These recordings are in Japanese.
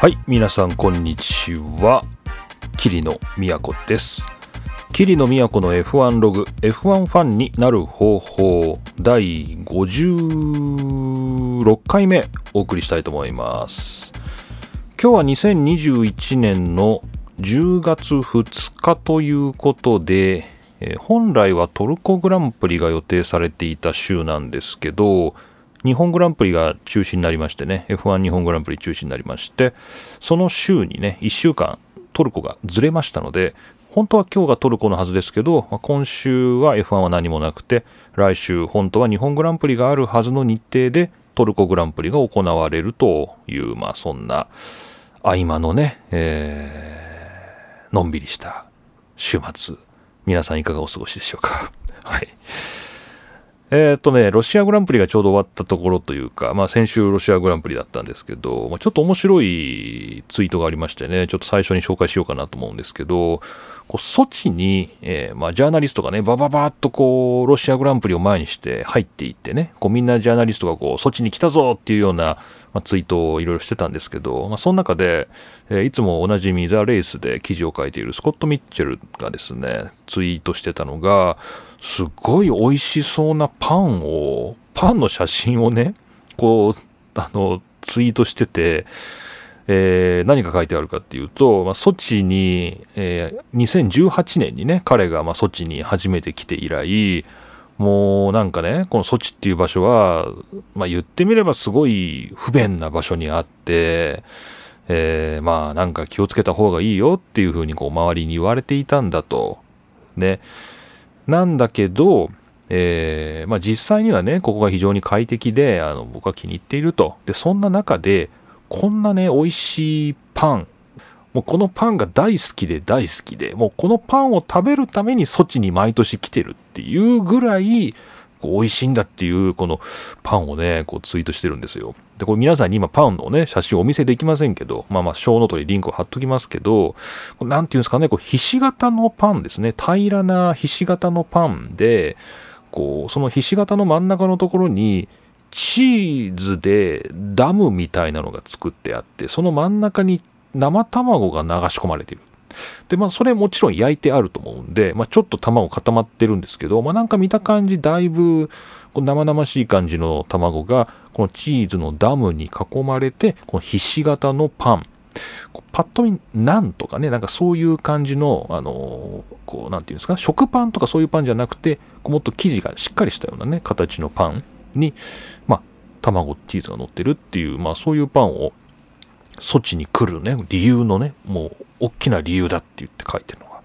はい皆さんこんにちは。桐野都です。桐野都の F1 ログ F1 ファンになる方法第56回目お送りしたいと思います。今日は2021年の10月2日ということで、本来はトルコグランプリが予定されていた週なんですけど日本グランプリが中止になりましてね F1 日本グランプリ中止になりましてその週にね1週間トルコがずれましたので本当は今日がトルコのはずですけど、今週は F1 は何もなくて来週本当は日本グランプリがあるはずの日程でトルコグランプリが行われるというまあそんな合間のね、えーのんびりした週末。皆さんいかがお過ごしでしょうか？はい。えーっとね、ロシアグランプリがちょうど終わったところというか、まあ先週ロシアグランプリだったんですけど、まあ、ちょっと面白いツイートがありましてね、ちょっと最初に紹介しようかなと思うんですけど、こうソチに、えーまあジャーナリストがね、バババーっとこう、ロシアグランプリを前にして入っていってね、こうみんなジャーナリストがこう、ソチに来たぞっていうような、まあ、ツイートをいろいろしてたんですけど、まあ、その中で、えーいつもおなじみザ・レースで記事を書いているスコット・ミッチェルがですね、ツイートしてたのが、すっごい美味しそうなパンを、パンの写真をね、こう、あの、ツイートしてて、えー何が書いてあるかっていうと、まあ、ソチに、えー2018年にね、彼がまあソチに初めて来て以来、もうなんかね、このソチっていう場所は、まあ言ってみればすごい不便な場所にあって、えーまあなんか気をつけた方がいいよっていうふうにこう周りに言われていたんだと。ね。なんだけど、えーまあ実際にはね、ここが非常に快適で、あの僕は気に入っていると。で、そんな中で、こんなね、美味しいパン、もうこのパンが大好きで大好きで、もうこのパンを食べるためにソチに毎年来てるっていうぐらい、こう美味しいんだっていう、このパンをね、こうツイートしてるんですよ。で、これ皆さんに今パンのね、写真をお見せできませんけど、まあまあ、ショーノートにリンクを貼っときますけど、これなんていうんですかね、こう、ひし形のパンですね。平らなひし形のパンで、こう、そのひし形の真ん中のところに、チーズでダムみたいなのが作ってあって、その真ん中に生卵が流し込まれている。で、まあ、それもちろん焼いてあると思うんで、まあ、ちょっと卵固まってるんですけど、まあ、なんか見た感じ、だいぶ、生々しい感じの卵が、このチーズのダムに囲まれて、このひし形のパン。パッと見、なんとかね、なんかそういう感じの、あのーこう、なんていうんですか、食パンとかそういうパンじゃなくて、もっと生地がしっかりしたようなね、形のパンに、まあ、卵、チーズが乗ってるっていう、まあ、そういうパンを、ソチに来るね、理由のね、もう、大きな理由だって言って書いてるのが、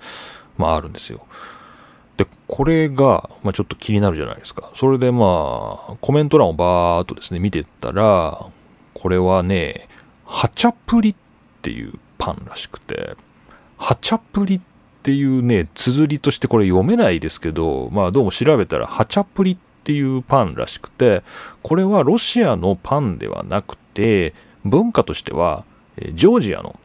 まあ、あるんですよ。で、これが、まあ、ちょっと気になるじゃないですか。それでまあ、コメント欄をバーっとですね、見てったら、これはね、ハチャプリっていうパンらしくて、ハチャプリっていうね、綴りとしてこれ読めないですけど、まあどうも調べたら、ハチャプリっていうパンらしくて、これはロシアのパンではなくて、文化としては、ジョージアの、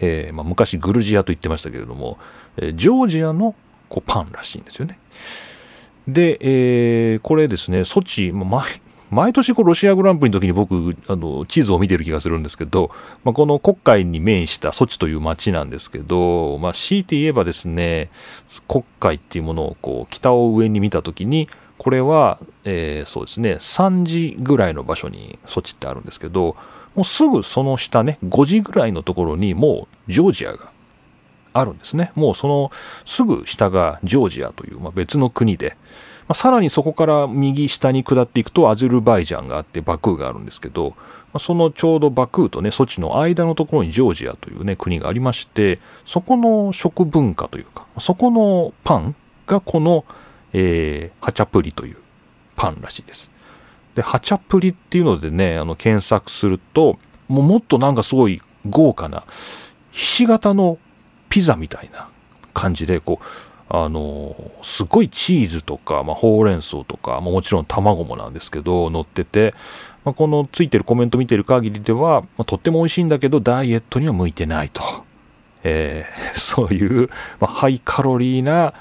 えーまあ、昔グルジアと言ってましたけれども、ジョージアのこうパンらしいんですよね。で、えーこれですね、ソチ、毎毎年こうロシアグランプリの時に僕あの地図を見てる気がするんですけど、まあ、この黒海に面したソチという町なんですけど、まあ、強いて言えばですね黒海っていうものをこう北を上に見た時にこれは、えーそうですね3時ぐらいの場所にソチってあるんですけどもうすぐその下ね5時ぐらいのところにもうジョージアがあるんですね。もうそのすぐ下がジョージアという、まあ、別の国で、まあ、さらにそこから右下に下っていくとアゼルバイジャンがあってバクーがあるんですけど、まあ、そのちょうどバクーとね、ソチの間のところにジョージアというね、国がありまして、そこの食文化というか、そこのパンがこの、えーハチャプリというパンらしいです。で、ハチャプリっていうのでね、あの検索すると、もうもっとなんかすごい豪華な、ひし形のピザみたいな感じで、こう、あのすごいチーズとか、まあ、ほうれん草とか、まあ、もちろん卵もなんですけど乗ってて、まあ、このついてるコメント見てる限りでは、ま、とっても美味しいんだけどダイエットには向いてないと、えー そういう、ま、ハイカロリーな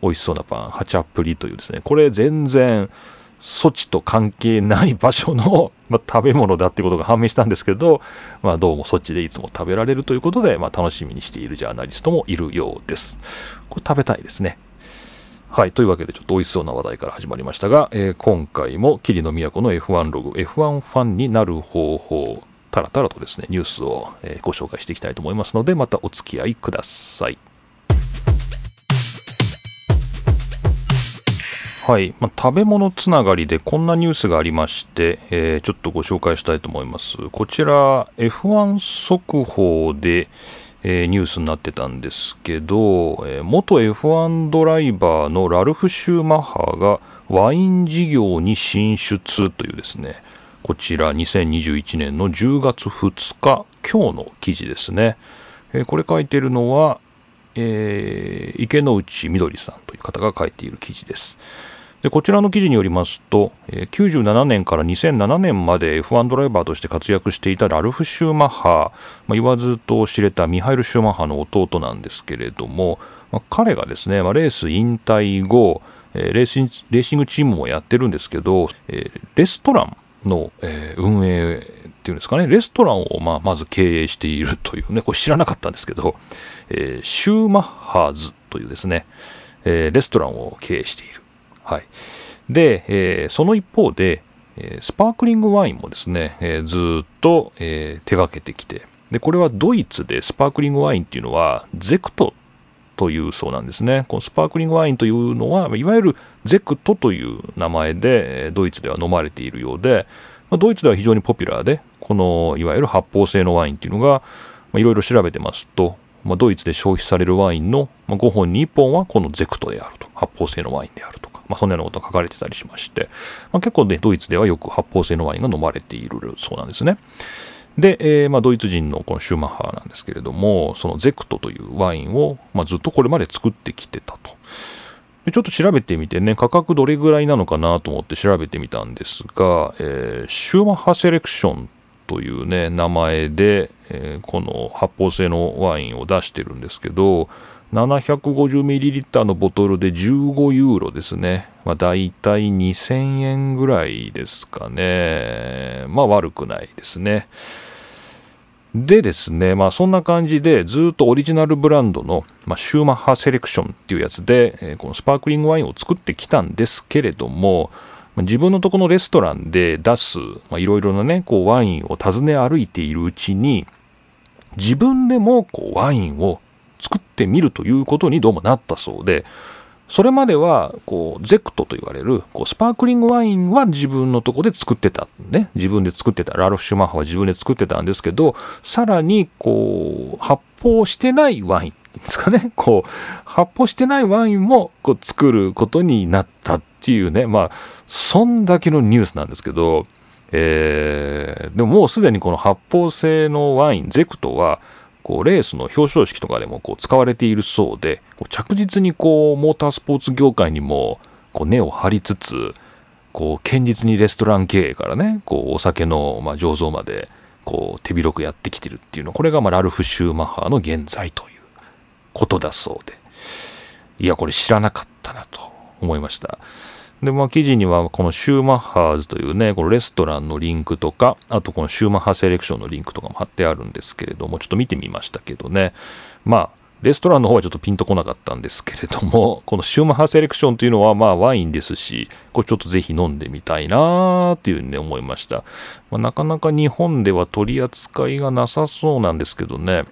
美味しそうなパンハチャプリというですねこれ全然措置と関係ない場所の、まあ、食べ物だってことが判明したんですけど、まあ、どうもそっちでいつも食べられるということで、まあ、楽しみにしているジャーナリストもいるようです。これ食べたいですね。はい。というわけで、ちょっと美味しそうな話題から始まりましたが、えー、今回も霧の都の F1 ログ、F1 ファンになる方法、たらたらとですね、ニュースを、え、ご紹介していきたいと思いますので、またお付き合いください。はい、まあ、食べ物つながりでこんなニュースがありまして、えー、ちょっとご紹介したいと思います。こちら F1 速報で、えー、ニュースになってたんですけど、えー、元 F1 ドライバーのラルフ・シューマッハがワイン事業に進出というですね、こちら2021年の10月2日、今日の記事ですね。えー、これ書いてるのは、えー、池内みどりさんという方が書いている記事です。でこちらの記事によりますと、97年から2007年まで F1 ドライバーとして活躍していたラルフ・シューマッハ、まあ、言わずと知れたミハイル・シューマッハの弟なんですけれども、まあ、彼がですね、まあ、レース引退後、レーシンレーシングチームもやってるんですけど、レストランの、運営っていうんですかね、レストランをまあまず経営しているというね、これ知らなかったんですけど、え、シューマッハーズというですね、え、レストランを経営している。はい。で、えー、その一方で、えスパークリングワインもですね、えー、ずっと、え、手がけてきて、で、これはドイツでスパークリングワインっていうのは、ゼクトというそうなんですね。このスパークリングワインというのは、いわゆるゼクトという名前で、ドイツでは飲まれているようで、ドイツでは非常にポピュラーで、このいわゆる発泡性のワインっていうのが、いろいろ調べてますと、ま、ドイツで消費されるワインの5本に1本はこのゼクトであると。発泡性のワインであると。まあ、そんなようなことが書かれてたりしまして、まあ、結構ね、ドイツではよく発泡性のワインが飲まれているそうなんですね。で、えー、まあ、ドイツ人のこのシューマッハなんですけれども、そのゼクトというワインを、まあ、ずっとこれまで作ってきてたと。でちょっと調べてみてね、価格どれぐらいなのかなと思って調べてみたんですが、えー、シューマッハセレクションというね、名前で、えー、この発泡性のワインを出してるんですけど、750ml のボトルで15ユーロですね。まあ、大体2000円ぐらいですかね。まあ悪くないですね。でですね、まあそんな感じでずっとオリジナルブランドの、まあ、シューマッハセレクションっていうやつで、このスパークリングワインを作ってきたんですけれども、自分のとこのレストランで出すいろいろなね、こうワインを訪ね歩いているうちに、自分でもこうワインを作ってみるということにどうもなったそうで、それまでは、こう、ゼクトと言われる、こう、スパークリングワインは自分のとこで作ってた。ね。自分で作ってた。ラルフ・シュマッハは自分で作ってたんですけど、さらに、こう、発泡してないワインですかね。こう、発泡してないワインも、こう、作ることになったっていうね。まあ、そんだけのニュースなんですけど、えー、でももうすでにこの発泡性のワイン、ゼクトは、こうレースの表彰式とかでもこう使われているそうで着実にこうモータースポーツ業界にもこう根を張りつつこう堅実にレストラン経営からねこうお酒のま醸造までこう手広くやってきてるっていうのこれがまラルフ・シューマッハの現在ということだそうでいやこれ知らなかったなと思いました。で、まあ、記事には、このシューマッハーズというね、このレストランのリンクとか、あとこのシューマッハセレクションのリンクとかも貼ってあるんですけれども、ちょっと見てみましたけどね。まあ、レストランの方はちょっとピンとこなかったんですけれども、このシューマッハセレクションというのはまあワインですし、これちょっとぜひ飲んでみたいなーっていうふうに、ね、思いました。まあ、なかなか日本では取り扱いがなさそうなんですけどね。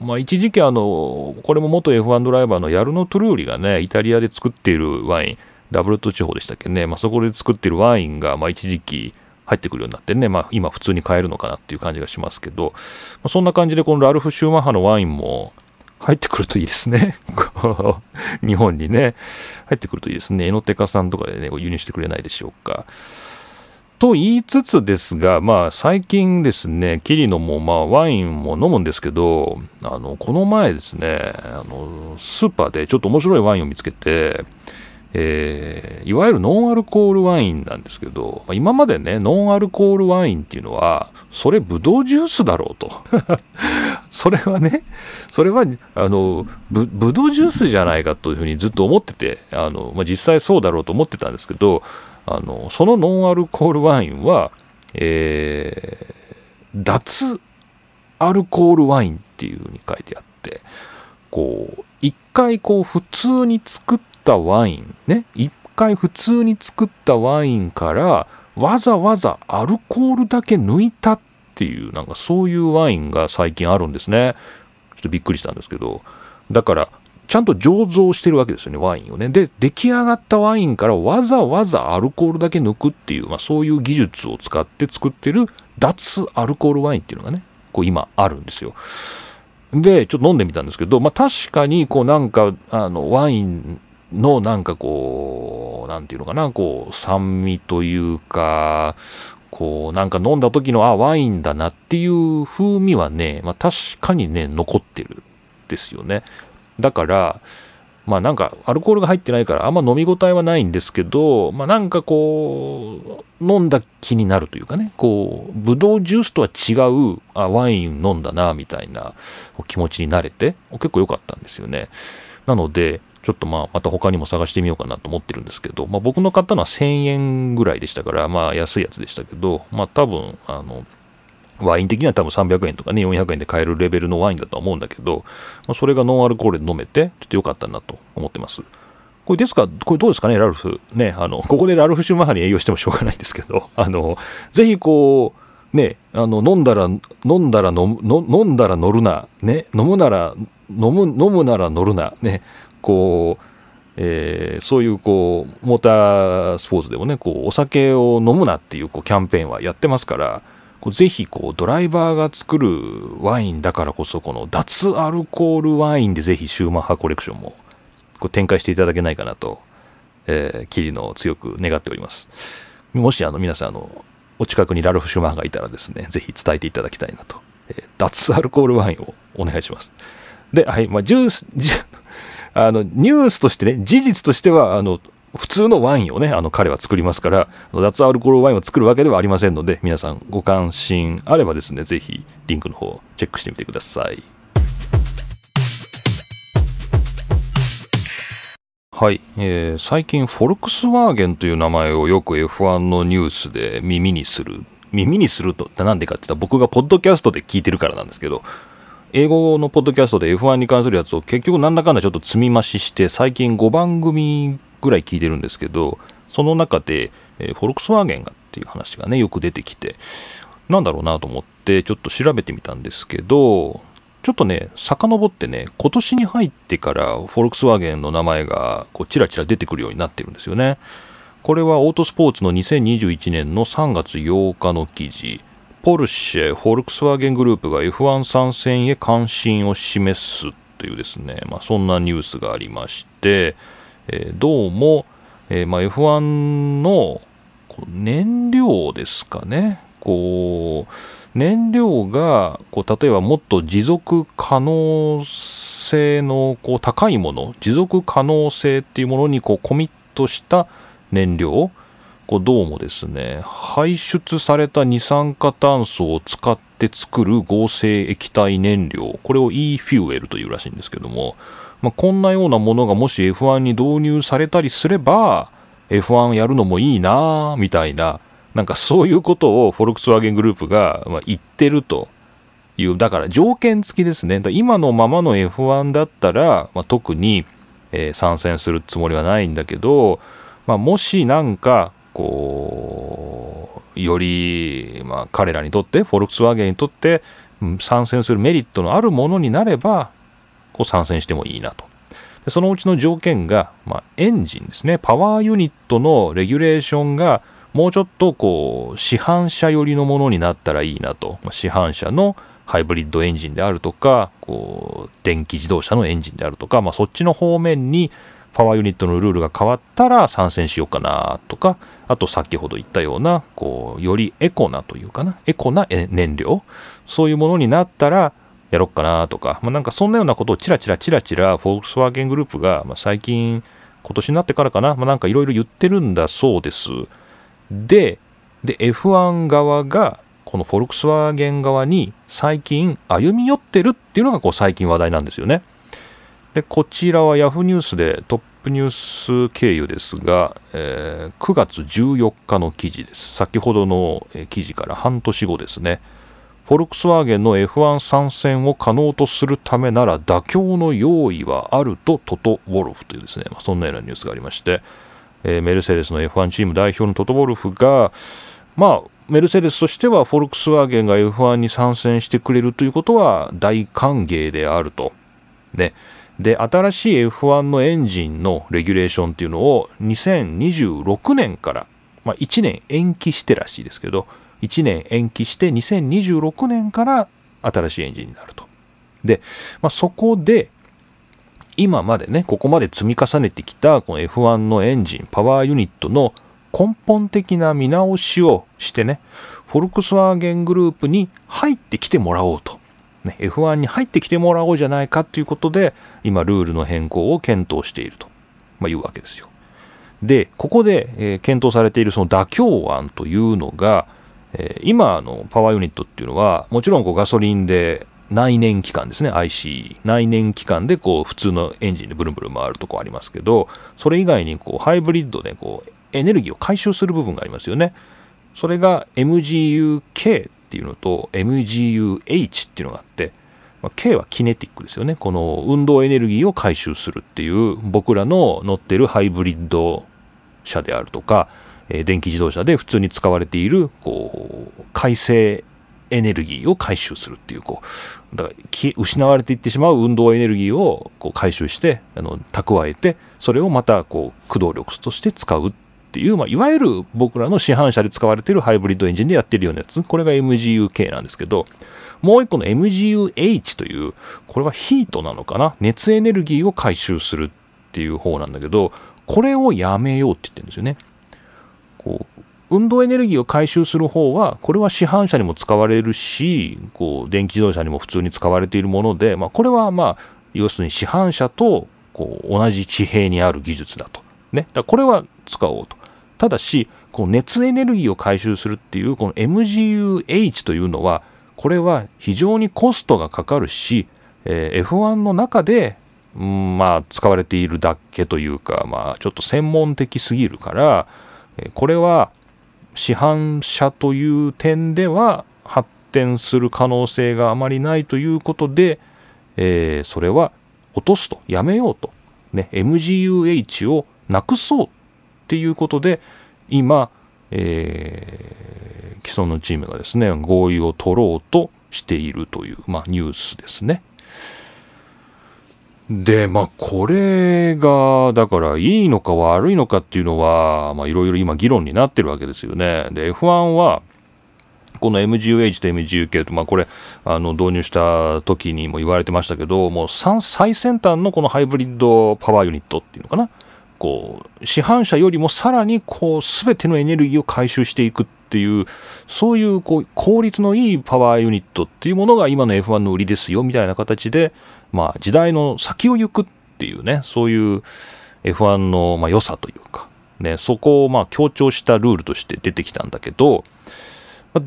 まあ一時期あの、これも元 F1 ドライバーのヤルノ・トゥルーリがね、イタリアで作っているワイン、ダブルト地方でしたっけね、まあ、そこで作ってるワインが、まあ、一時期入ってくるようになってね、まあ、今普通に買えるのかなっていう感じがしますけど、まあ、そんな感じでこのラルフ・シューマッハのワインも入ってくるといいですね。日本にね、入ってくるといいですね。エノテカさんとかでね、輸入してくれないでしょうか。と言いつつですが、まあ最近ですね、キリノもまあワインも飲むんですけど、あの、この前ですね、あの、スーパーでちょっと面白いワインを見つけて、えー、いわゆるノンアルコールワインなんですけど、今までね、ノンアルコールワインっていうのは、それブドウジュースだろうと。それはね、それは、あの、ブドウジュースじゃないかというふうにずっと思ってて、あの、まあ、実際そうだろうと思ってたんですけど、あの、そのノンアルコールワインは、えー、脱アルコールワインっていう風に書いてあって、こう、一回こう普通に作ってたワイン、ね、一回普通に作ったワインから、わざわざアルコールだけ抜いたっていう、なんかそういうワインが最近あるんですね。ちょっとびっくりしたんですけど。だから、ちゃんと醸造してるわけですよね、ワインをね。で、出来上がったワインからわざわざアルコールだけ抜くっていう、まあそういう技術を使って作ってる脱アルコールワインっていうのがね、こう今あるんですよ。で、ちょっと飲んでみたんですけど、まあ確かにこうなんか、あの、ワインのなんかこう、なんていうのかな、こう、酸味というか、こう、なんか飲んだ時の、あ、ワインだなっていう風味はね、まあ確かにね、残ってるですよね。だから、まあなんかアルコールが入ってないからあんま飲み応えはないんですけど、まあなんかこう、飲んだ気になるというかね、こう、ブドウジュースとは違う、あ、ワイン飲んだな、みたいな気持ちになれて、結構良かったんですよね。なので、ちょっとまあまた他にも探してみようかなと思ってるんですけど、まあ僕の買ったのは1000円ぐらいでしたから、まあ安いやつでしたけど、まあ多分、あの、ワイン的には多分300円とかね、400円で買えるレベルのワインだとは思うんだけど、まあ、それがノンアルコールで飲めて、ちょっと良かったなと思ってます。これですか、これどうですかね、ラルフ。ね、あの、ここでラルフ・シュマハに営業してもしょうがないんですけど、あの、ぜひこう、ね、あの、飲んだら、飲んだら飲む、飲んだら乗るな、ね、飲むなら、飲む、飲むなら乗るな、ね、こう、えー、そういうこうモータースポーツでもねこうお酒を飲むなっていうこうキャンペーンはやってますからこうぜひこうドライバーが作るワインだからこそこの脱アルコールワインでぜひシューマッハコレクションもこう展開していただけないかなと、えー、キリの強く願っております。もしあの皆さんあのお近くにラルフ・シューマッハがいたらですねぜひ伝えていただきたいなと、えー、脱アルコールワインをお願いします。ではいまあジュースあのニュースとしてね事実としてはあの普通のワインをね、あの彼は作りますから、脱アルコールワインを作るわけではありませんので、皆さんご関心あればですね、ぜひリンクの方チェックしてみてください。はい、えー、最近フォルクスワーゲンという名前をよく F1 のニュースで耳にする。耳にすると、なんでかって言ったら僕がポッドキャストで聞いてるからなんですけど、英語のポッドキャストで F1 に関するやつを結局なんだかんだちょっと積み増しして最近5番組ぐらい聞いてるんですけど、その中で、えー、フォルクスワーゲンがっていう話がね、よく出てきて、なんだろうなと思ってちょっと調べてみたんですけど、ちょっとね、遡ってね、今年に入ってからフォルクスワーゲンの名前がこうチラチラ出てくるようになってるんですよね。これはオートスポーツの2021年の3月8日の記事、ポルシェ、フォルクスワーゲングループが F1 参戦へ関心を示すというですね、まあ、そんなニュースがありまして、えー、どうも、えー、まあ、F1 の燃料ですかね。こう、燃料が、こう、例えばもっと持続可能性のこう高いもの、持続可能性っていうものにこうコミットした燃料、こうどうもですね、排出された二酸化炭素を使って作る合成液体燃料、これを e フューエルというらしいんですけども、まあ、こんなようなものがもし F1 に導入されたりすれば F1 やるのもいいなみたいななんかそういうことをフォルクスワーゲングループが言ってるというだから条件付きですね。今のままの F1 だったら、まあ、特に、えー、参戦するつもりはないんだけど、まあ、もしなんかこうより、まあ、彼らにとってフォルクスワーゲンにとって参戦するメリットのあるものになればこう参戦してもいいなと。でそのうちの条件が、まあ、エンジンですね。パワーユニットのレギュレーションがもうちょっとこう市販車寄りのものになったらいいなと。まあ、市販車のハイブリッドエンジンであるとか、こう電気自動車のエンジンであるとか、まあ、そっちの方面にパワーユニットのルールが変わったら参戦しようかなとか、あと先ほど言ったような、こう、よりエコなというかな、エコな燃料、そういうものになったら、やろっかなとか、まあ、なんかそんなようなことをチラチラチラチラフォルクスワーゲングループが、まあ、最近今年になってからかな、まあ、なんかいろいろ言ってるんだそうです。で、で F1 側がこのフォルクスワーゲン側に最近歩み寄ってるっていうのがこう最近話題なんですよね。で、こちらは Yahoo ニュースでトップニュース経由ですが、えー、9月14日の記事です。先ほどの記事から半年後ですね。フォルクスワーゲンの F1 参戦を可能とするためなら妥協の用意はあるとトト・ウォルフというですね、まあ、そんなようなニュースがありまして、えー、メルセデスの F1 チーム代表のトト・ウォルフが、まあ、メルセデスとしてはフォルクスワーゲンが F1 に参戦してくれるということは大歓迎であると。ね。で、新しい F1 のエンジンのレギュレーションっていうのを2026年から、まあ、1年延期してらしいですけど、1年延期して2026年から新しいエンジンになると。で、まあ、そこで、今までね、ここまで積み重ねてきたこの F1 のエンジン、パワーユニットの根本的な見直しをしてね、フォルクスワーゲングループに入ってきてもらおうと。ね、F1 に入ってきてもらおうじゃないかということで、今、ルールの変更を検討していると、まあ、いうわけですよ。で、ここで、えー、検討されているその妥協案というのが、えー、今のパワーユニットっていうのは、もちろんこうガソリンで内燃機関ですね、IC。内燃機関でこう普通のエンジンでブルンブルン回るとこありますけど、それ以外にこうハイブリッドでこうエネルギーを回収する部分がありますよね。それが MGUK っていうのと MGUH っていうのがあって、まあ、K はキネティックですよね。この運動エネルギーを回収するっていう僕らの乗ってるハイブリッド車であるとか、えー、電気自動車で普通に使われているこう回生エネルギーを回収するっていうこうだから失われていってしまう運動エネルギーをこう回収してあの蓄えてそれをまたこう駆動力として使うっっていう、まあ、いわゆる僕らの市販車で使われているハイブリッドエンジンでやってるようなやつ、これが MGUK なんですけど、もう一個の MGUH という、これはヒートなのかな？熱エネルギーを回収するっていう方なんだけど、これをやめようって言ってるんですよね。こう運動エネルギーを回収する方は、これは市販車にも使われるし、こう電気自動車にも普通に使われているもので、まあ、これはまあ、要するに市販車とこう同じ地平にある技術だと。ね。だこれは使おうと。ただし、この熱エネルギーを回収するっていう、この MGUH というのは、これは非常にコストがかかるし、えー、F1 の中で、うん、まあ、使われているだけというか、まあ、ちょっと専門的すぎるから、これは市販車という点では発展する可能性があまりないということで、えー、それは落とすと、やめようと。ね、MGUH をなくそうとっていうことで、今、えー、既存のチームがですね、合意を取ろうとしているという、まあ、ニュースですね。で、まあ、これが、だから、いいのか悪いのかっていうのは、まあ、いろいろ今議論になってるわけですよね。で、F1 は、この MGUH と MGUK と、まあ、これ、あの、導入した時にも言われてましたけど、もう最先端のこのハイブリッドパワーユニットっていうのかな。こう市販車よりもさらにこう全てのエネルギーを回収していくっていうそういうこう効率のいいパワーユニットっていうものが今の F1 の売りですよみたいな形で、まあ、時代の先を行くっていうねそういう F1 のまあ良さというか、ね、そこをまあ強調したルールとして出てきたんだけど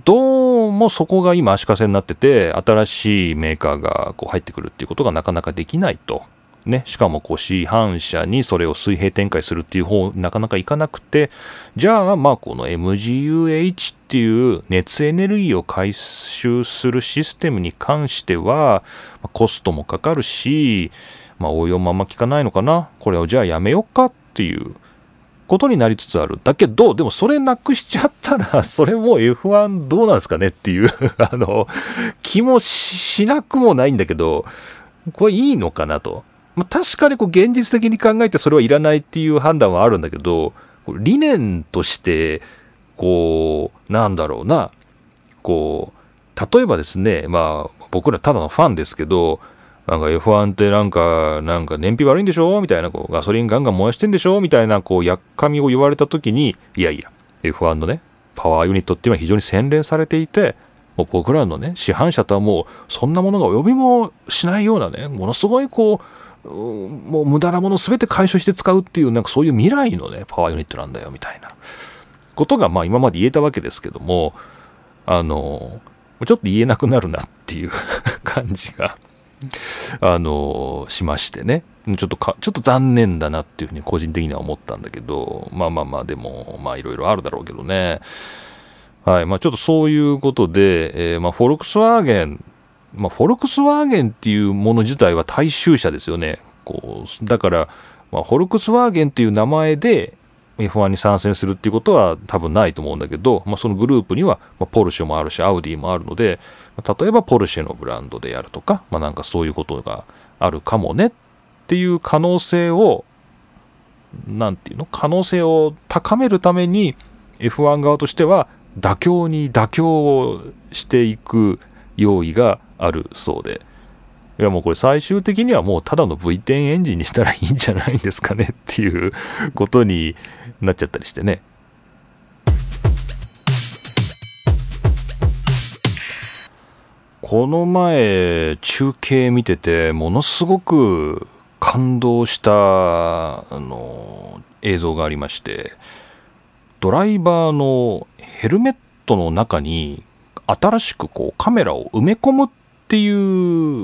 どうもそこが今足かせになってて新しいメーカーがこう入ってくるっていうことがなかなかできないと。ね、しかもこう市販車にそれを水平展開するっていう方なかなかいかなくてじゃあまあこの MGUH っていう熱エネルギーを回収するシステムに関してはコストもかかるし、まあ、応用もあんま効かないのかなこれをじゃあやめようかっていうことになりつつある。だけど、でもそれなくしちゃったら、それも F1 どうなんですかねっていう あの、気もしなくもないんだけど、これいいのかなと。まあ、確かにこう現実的に考えてそれはいらないっていう判断はあるんだけど、理念として、こう、なんだろうな、こう、例えばですね、まあ、僕らただのファンですけど、なんか F1 ってなんか、なんか燃費悪いんでしょ？みたいな、こう、ガソリンガンガン燃やしてんでしょ？みたいな、こう、やっかみを言われたときに、いやいや、F1 のね、パワーユニットっていうのは非常に洗練されていて、もう僕らのね、市販車とはもう、そんなものが及びもしないようなね、ものすごいこう、もう無駄なもの全て回収して使うっていう、なんかそういう未来のね、パワーユニットなんだよみたいなことが、まあ今まで言えたわけですけども、あの、ちょっと言えなくなるなっていう感じがあのしましてね。ちょっとか、ちょっと残念だなっていうふうに個人的には思ったんだけど、まあまあまあ、でも、まあいろいろあるだろうけどね。はい。まあちょっとそういうことで、えー、まあフォルクスワーゲン、まあフォルクスワーゲンっていうもの自体は大衆車ですよね。こう、だから、まあ、フォルクスワーゲンっていう名前で F1 に参戦するっていうことは多分ないと思うんだけど、まあ、そのグループには、ま、ポルシェもあるし、アウディもあるので、例えばポルシェのブランドでやるとか、まあ、なんかそういうことがあるかもねっていう可能性を、なんていうの？可能性を高めるために F1 側としては妥協に妥協をしていく用意があるそうで、いやもうこれ最終的にはもうただの V10 エンジンにしたらいいんじゃないんですかねっていうことになっちゃったりしてね。この前中継見ててものすごく感動したあの映像がありましてドライバーのヘルメットの中に新しくこうカメラを埋め込むってい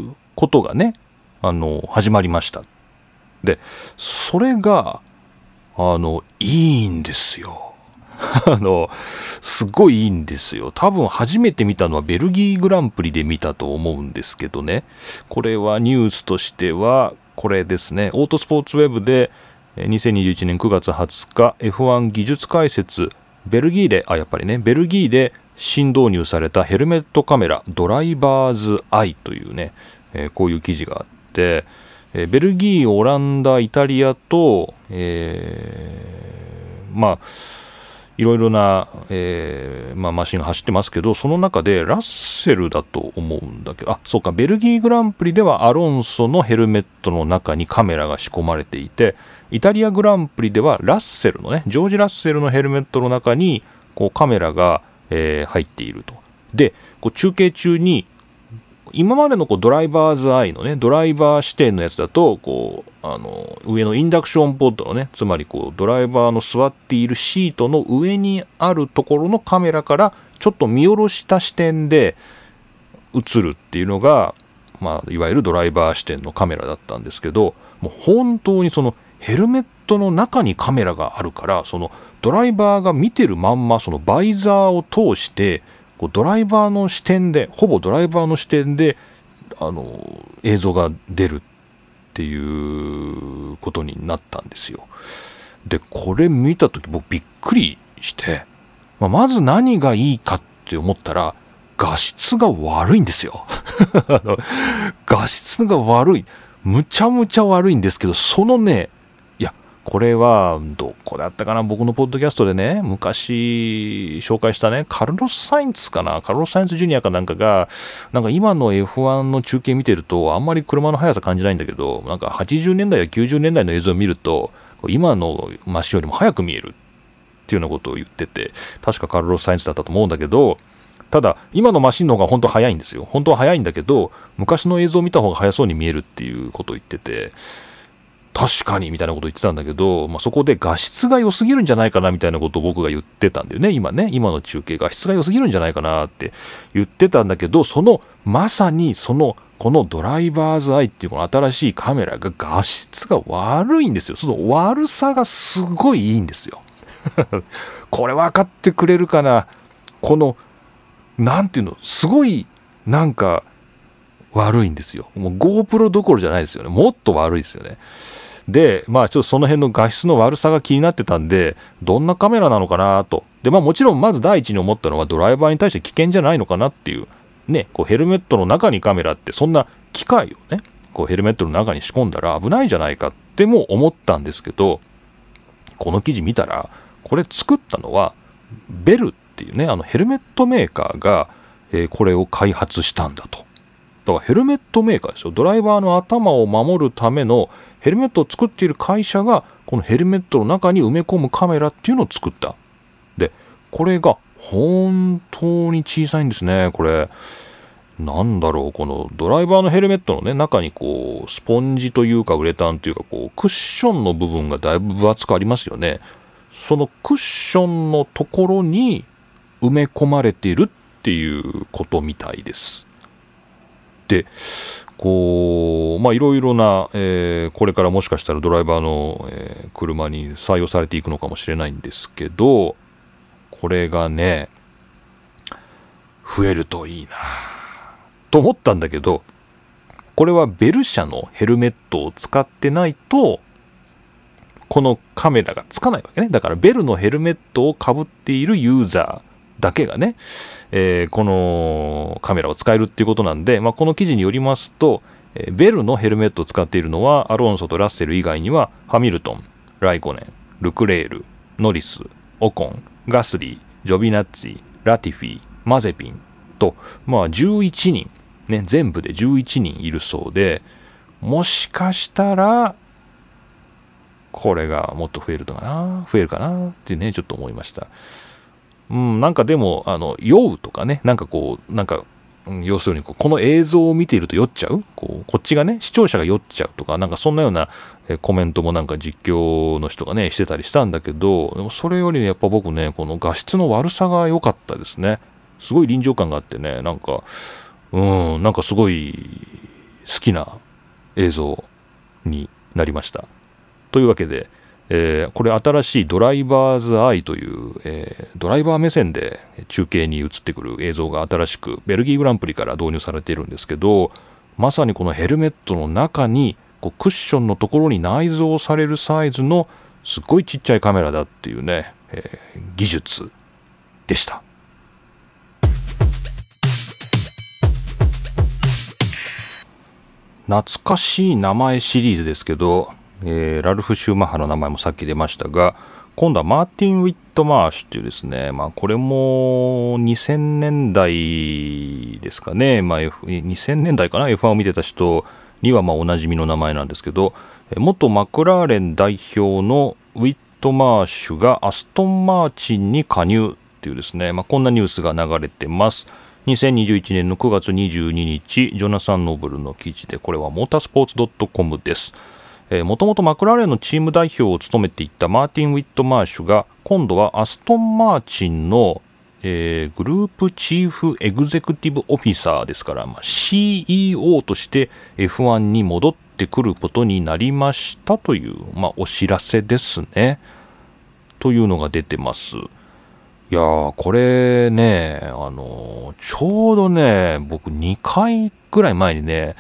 うことがね、あの、始まりました。で、それが、あの、いいんですよ。あの、すごいいいんですよ。多分初めて見たのはベルギーグランプリで見たと思うんですけどね。これはニュースとしては、これですね。オートスポーツウェブで2021年9月20日 F1 技術解説ベルギーで、あ、やっぱりね、ベルギーで新導入されたヘルメットカメラドライバーズアイというね、えー、こういう記事があって、えー、ベルギー、オランダ、イタリアと、えー、まあ、いろいろな、えーまあ、マシンが走ってますけど、その中でラッセルだと思うんだけど、あ、そうか、ベルギーグランプリではアロンソのヘルメットの中にカメラが仕込まれていて、イタリアグランプリではラッセルのね、ジョージ・ラッセルのヘルメットの中にこうカメラが、えー、入っていると。で、こう中継中に今までのこうドライバーズアイのね、ドライバー視点のやつだと、こう、あの、上のインダクションポッドのね、つまりこう、ドライバーの座っているシートの上にあるところのカメラから、ちょっと見下ろした視点で映るっていうのが、まあ、いわゆるドライバー視点のカメラだったんですけど、もう本当にそのヘルメットの中にカメラがあるから、そのドライバーが見てるまんま、そのバイザーを通して、こうドライバーの視点でほぼドライバーの視点であの映像が出るっていうことになったんですよ。でこれ見た時僕びっくりして、まあ、まず何がいいかって思ったら画質が悪いんですよ。画質が悪い。むちゃむちゃ悪いんですけど、そのね、これは、どこだったかな？僕のポッドキャストでね、昔紹介したね、カルロス・サインツかな？カルロス・サインツ・ジュニアかなんかが、なんか今の F1 の中継見てると、あんまり車の速さ感じないんだけど、なんか80年代や90年代の映像を見ると、今のマシンよりも速く見えるっていうようなことを言ってて、確かカルロス・サインツだったと思うんだけど、ただ、今のマシンの方が本当は速いんですよ。本当は速いんだけど、昔の映像を見た方が速そうに見えるっていうことを言ってて、確かにみたいなこと言ってたんだけど、まあ、そこで画質が良すぎるんじゃないかなみたいなことを僕が言ってたんだよね、今ね、今の中継画質が良すぎるんじゃないかなって言ってたんだけど、そのまさにそのこのドライバーズアイっていうこの新しいカメラが画質が悪いんですよ。その悪さがすごいいいんですよ。これ分かってくれるかな？この、なんていうの、すごいなんか悪いんですよ。もう GoPro どころじゃないですよね。もっと悪いですよね。で、まあちょっとその辺の画質の悪さが気になってたんで、どんなカメラなのかなと。で、まあもちろんまず第一に思ったのはドライバーに対して危険じゃないのかなっていう。ね、こうヘルメットの中にカメラってそんな機械をね、こうヘルメットの中に仕込んだら危ないじゃないかっても思ったんですけど、この記事見たら、これ作ったのはベルっていうね、あのヘルメットメーカーが、えー、これを開発したんだと。だからヘルメットメーカーですよ。ドライバーの頭を守るためのヘルメットを作っている会社が、このヘルメットの中に埋め込むカメラっていうのを作った。で、これが本当に小さいんですね、これ。なんだろう、このドライバーのヘルメットのね、中にこう、スポンジというかウレタンというか、こう、クッションの部分がだいぶ分厚くありますよね。そのクッションのところに埋め込まれているっていうことみたいです。で、こうまあいろいろな、えー、これからもしかしたらドライバーの、えー、車に採用されていくのかもしれないんですけどこれがね増えるといいなと思ったんだけどこれはベル社のヘルメットを使ってないとこのカメラがつかないわけね。だからベルのヘルメットをかぶっているユーザーだけがね、えー、このカメラを使えるっていうことなんで、まあ、この記事によりますと、ベルのヘルメットを使っているのはアロンソとラッセル以外にはハミルトン、ライコネン、ルクレール、ノリス、オコン、ガスリー、ジョビナッツィ、ラティフィ、マゼピンと、まあ11人、ね、全部で11人いるそうで、もしかしたら、これがもっと増えるとかな、増えるかなってね、ちょっと思いました。うん、なんかでも、あの、酔うとかね、なんかこう、なんか、要するにこの映像を見ていると酔っちゃう？こうこっちがね視聴者が酔っちゃうとかなんかそんなようなコメントもなんか実況の人がねしてたりしたんだけどでもそれよりやっぱ僕ねこの画質の悪さが良かったですね。すごい臨場感があってねなんかうんなんかすごい好きな映像になりました。というわけでえー、これ新しいドライバーズアイという、えー、ドライバー目線で中継に映ってくる映像が新しくベルギーグランプリから導入されているんですけどまさにこのヘルメットの中にこうクッションのところに内蔵されるサイズのすっごいちっちゃいカメラだっていうね、えー、技術でした。懐かしい名前シリーズですけどえー、ラルフ・シューマッハの名前もさっき出ましたが、今度はマーティン・ウィットマーシュっていうですね、まあ、これも2000年代ですかね、まあ、F、2000年代かな、F1 を見てた人にはまおなじみの名前なんですけど、元マクラーレン代表のウィットマーシュがアストン・マーチンに加入っていうですね、まあ、こんなニュースが流れてます。2021年の9月22日、ジョナサン・ノーブルの記事で、これはモータースポーツ .com です。もともとマクラーレンのチーム代表を務めていたマーティン・ウィットマーシュが今度はアストン・マーチンの、えー、グループチーフエグゼクティブオフィサーですから、まあ、CEO として F1 に戻ってくることになりましたという、まあ、お知らせですね。というのが出てます。いやー、これね、あのー、ちょうどね、僕2回ぐらい前にね、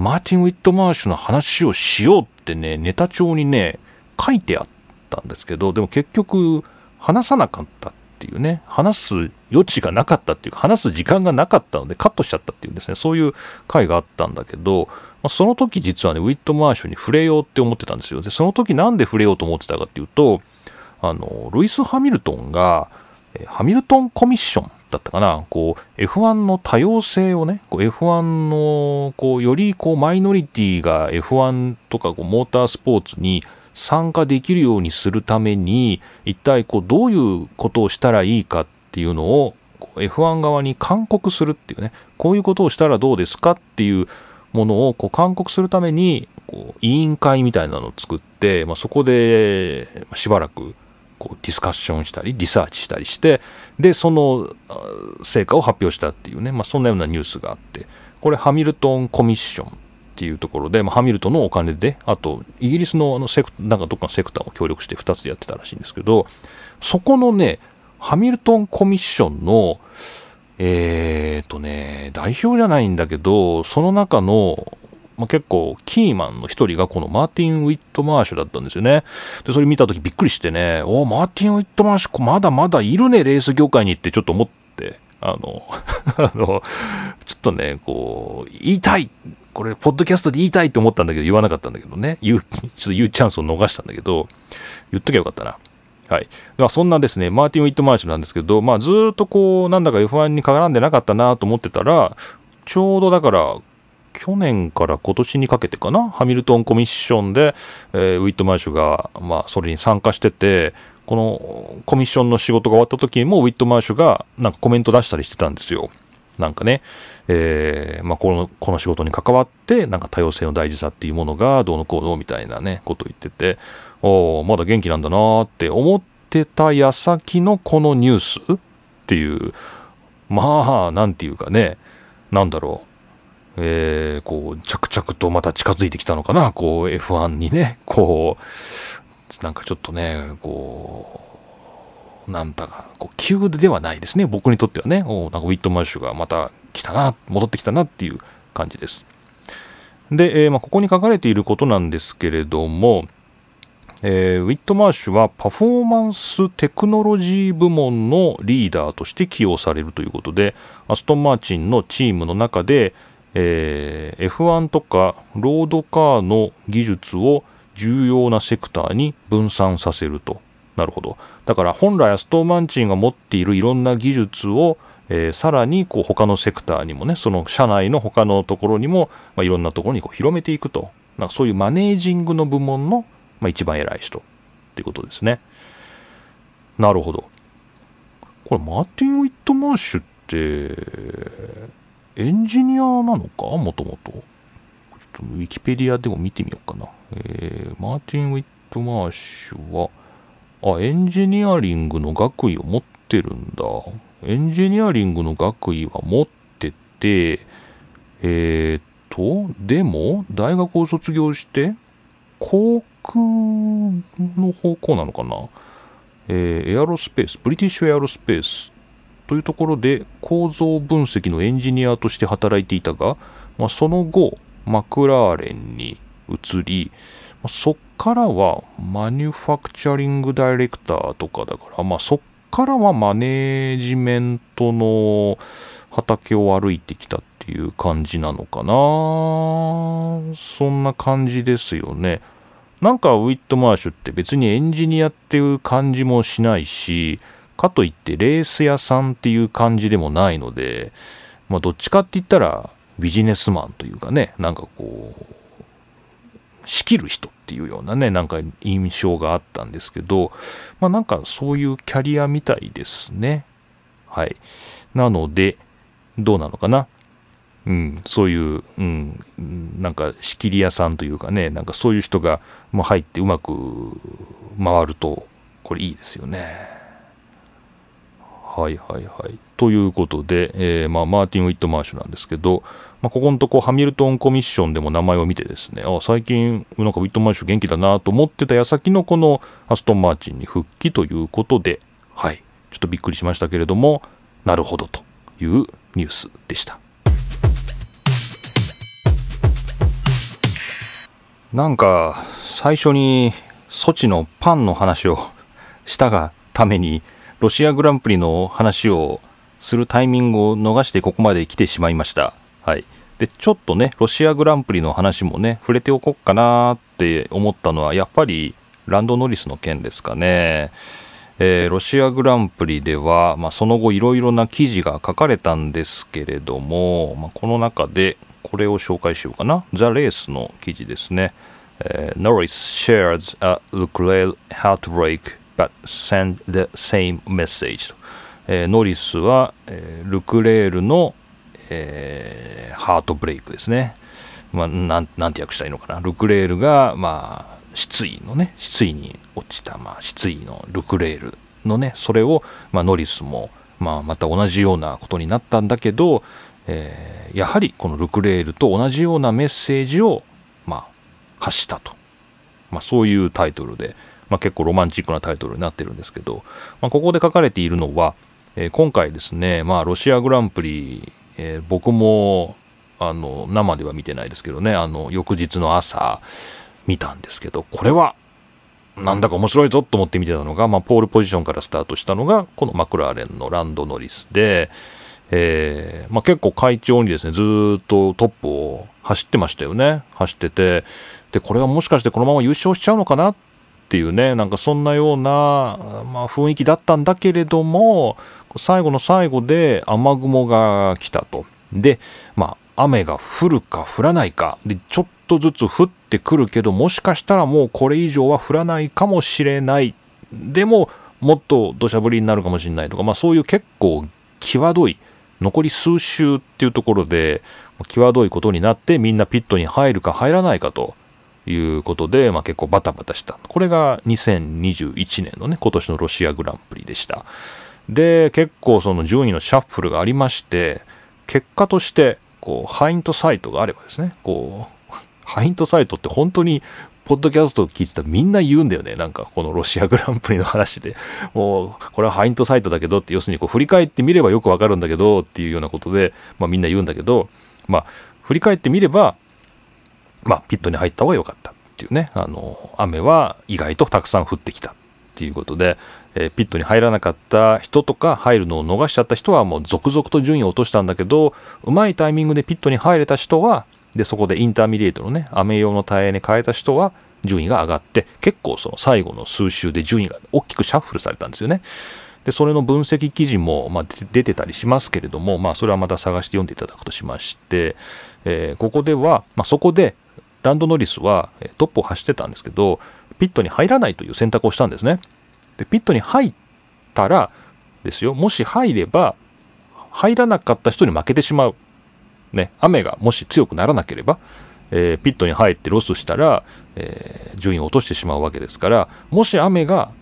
マーティン・ウィットマーシュの話をしようってね、ネタ帳にね、書いてあったんですけど、でも結局、話さなかったっていうね、話す余地がなかったっていうか、話す時間がなかったのでカットしちゃったっていうですね、そういう回があったんだけど、まあ、その時実はね、ウィットマーシュに触れようって思ってたんですよ。で、その時なんで触れようと思ってたかっていうと、あの、ルイス・ハミルトンが、ハミルトンコミッションだったかな、こう F1 の多様性をね、F1 のこうよりこうマイノリティが F1 とかこうモータースポーツに参加できるようにするために一体こうどういうことをしたらいいかっていうのを F1 側に勧告するっていうねこういうことをしたらどうですかっていうものをこう勧告するためにこう委員会みたいなのを作って、まあ、そこでしばらくこうディスカッションしたりリサーチしたりしてでその成果を発表したっていうね、まあ、そんなようなニュースがあってこれハミルトンコミッションっていうところで、まあ、ハミルトンのお金であとイギリスのあのセクなんかどっかのセクターも協力して2つやってたらしいんですけどそこのねハミルトンコミッションのえっ、とね代表じゃないんだけどその中のまあ、結構キーマンの一人がこのマーティン・ウィットマーシュだったんですよね。で、それ見た時びっくりしてね、おマーティン・ウィットマーシュ、まだまだいるね、レース業界にってちょっと思って、あの、あの、ちょっとね、こう、言いたいこれ、ポッドキャストで言いたいって思ったんだけど、言わなかったんだけどね、言う、ちょっと言うチャンスを逃したんだけど、言っときゃよかったな。はい。では、そんなですね、マーティン・ウィットマーシュなんですけど、まあ、ずっとこう、なんだか F1 に絡んでなかったなと思ってたら、ちょうどだから、去年から今年にかけてかな、ハミルトンコミッションで、えー、ウィットマーシュが、まあ、それに参加してて、このコミッションの仕事が終わった時も、ウィットマーシュがなんかコメント出したりしてたんですよ。なんかね、えー、まあ、この、この仕事に関わって、なんか多様性の大事さっていうものがどうのこうのみたいなね、ことを言ってて、おおまだ元気なんだなって思ってた矢先のこのニュースっていう、まあ、なんていうかね、なんだろう、えー、こう、着々とまた近づいてきたのかな、こう、F1 にね、こう、なんかちょっとね、こう、なんだか、こう、急ではないですね、僕にとってはね。おなんかウィットマーシュがまた来たな、戻ってきたなっていう感じです。で、えー、まあ、ここに書かれていることなんですけれども、えー、ウィットマーシュはパフォーマンステクノロジー部門のリーダーとして起用されるということで、アストン・マーチンのチームの中で、えー、F1 とかロードカーの技術を重要なセクターに分散させると。なるほど。だから本来アストン・マーチンが持っているいろんな技術を、えー、さらにこう他のセクターにもね、その社内の他のところにも、まあ、いろんなところにこう広めていくと。なんかそういうマネージングの部門のまあ、一番偉い人っていうことですね。なるほど。これ、マーティン・ウィットマーシュって、エンジニアなのか？もともと。ちょっとウィキペディアでも見てみようかな。えー、マーティン・ウィットマーシュは、あ、エンジニアリングの学位を持ってるんだ。エンジニアリングの学位は持ってて、えー、っと、でも、大学を卒業して、航空の方向なのかな、えー、エアロスペース、ブリティッシュエアロスペースというところで構造分析のエンジニアとして働いていたが、まあ、その後、マクラーレンに移り、まあ、そっからはマニュファクチャリングダイレクターとかだから、まあ、そっからはマネージメントの畑を歩いてきたっていう感じなのかなそんな感じですよね。なんかウィットマーシュって別にエンジニアっていう感じもしないし、かといってレース屋さんっていう感じでもないので、まあどっちかって言ったらビジネスマンというかね、なんかこう、仕切る人っていうようなね、なんか印象があったんですけど、まあなんかそういうキャリアみたいですね。はい。なので、どうなのかな？うん、そういう、うん、なんか仕切り屋さんというかね、なんかそういう人が入ってうまく回ると、これいいですよね。はいはいはい。ということで、えー、まあ、マーティン・ウィットマーシュなんですけど、まあ、ここのとこハミルトンコミッションでも名前を見てですね、あ最近なんかウィットマーシュ元気だなと思ってた矢先のこのアストン・マーチンに復帰ということで、はい、ちょっとびっくりしましたけれども、なるほどというニュースでした。なんか、最初にソチのパンの話をしたがために、ロシアグランプリの話をするタイミングを逃してここまで来てしまいました。はい。で、ちょっとね、ロシアグランプリの話もね、触れておこうかなって思ったのは、やっぱりランドノリスの件ですかね。えー、ロシアグランプリでは、まあ、その後いろいろな記事が書かれたんですけれども、まあ、この中でこれを紹介しようかな。ザ・レースの記事ですね。Uh, Norris shares a Leclerc heartbreak but send the same message えー、ノリスは、えー、ルクレールの、えー、ハートブレイクですね。まあ、なんなんて訳したらいいのかな。ルクレールが、まあ、失意のね、失意に落ちた、まあ、失意のルクレールのね、それを、まあ、ノリスも、まあ、また同じようなことになったんだけど、えー、やはりこのルクレールと同じようなメッセージを、まあ、発したと。まあ、そういうタイトルで、まあ、結構ロマンチックなタイトルになってるんですけど、まあ、ここで書かれているのは、えー、今回ですね、まあ、ロシアグランプリ、えー、僕もあの生では見てないですけどね、あの翌日の朝見たんですけど、これはなんだか面白いぞと思って見てたのが、まあ、ポールポジションからスタートしたのが、このマクラーレンのランドノリスで、えー、まあ、結構快調にですね、ずっとトップを走ってましたよね。走ってて、で、これはもしかしてこのまま優勝しちゃうのかなっていうね、なんかそんなような、まあ、雰囲気だったんだけれども、最後の最後で雨雲が来たと。で、まあ、雨が降るか降らないか。で、ちょっとずつ降ってくるけど、もしかしたらもうこれ以上は降らないかもしれない。でも、もっと土砂降りになるかもしれないとか、まあそういう結構際どい残り数周っていうところで、際どいことになってみんなピットに入るか入らないかということで、まあ、結構バタバタした。これが2021年のね、今年のロシアグランプリでした。で、結構その順位のシャッフルがありまして、結果としてこう、ハイントサイトがあればですね、こう、ハイントサイトって本当に、ポッドキャストを聞いてたらみんな言うんだよね。なんかこのロシアグランプリの話で。もう、これはハイントサイトだけどって、要するにこう振り返ってみればよくわかるんだけどっていうようなことで、まあみんな言うんだけど、まあ振り返ってみれば、まあピットに入った方が良かったっていうね。あの、雨は意外とたくさん降ってきたっていうことで、えー、ピットに入らなかった人とか入るのを逃しちゃった人はもう続々と順位を落としたんだけどうまいタイミングでピットに入れた人はでそこでインターミディエートのね雨用のタイヤに変えた人は順位が上がって結構その最後の数周で順位が大きくシャッフルされたんですよね。でそれの分析記事も、まあ、出てたりしますけれども、まあ、それはまた探して読んでいただくとしまして、えー、ここでは、まあ、そこでランドノリスはトップを走ってたんですけどピットに入らないという選択をしたんですね。でピットに入ったらですよもし入れば入らなかった人に負けてしまう、ね、雨がもし強くならなければ、えー、ピットに入ってロスしたら、えー、順位を落としてしまうわけですからもし雨が、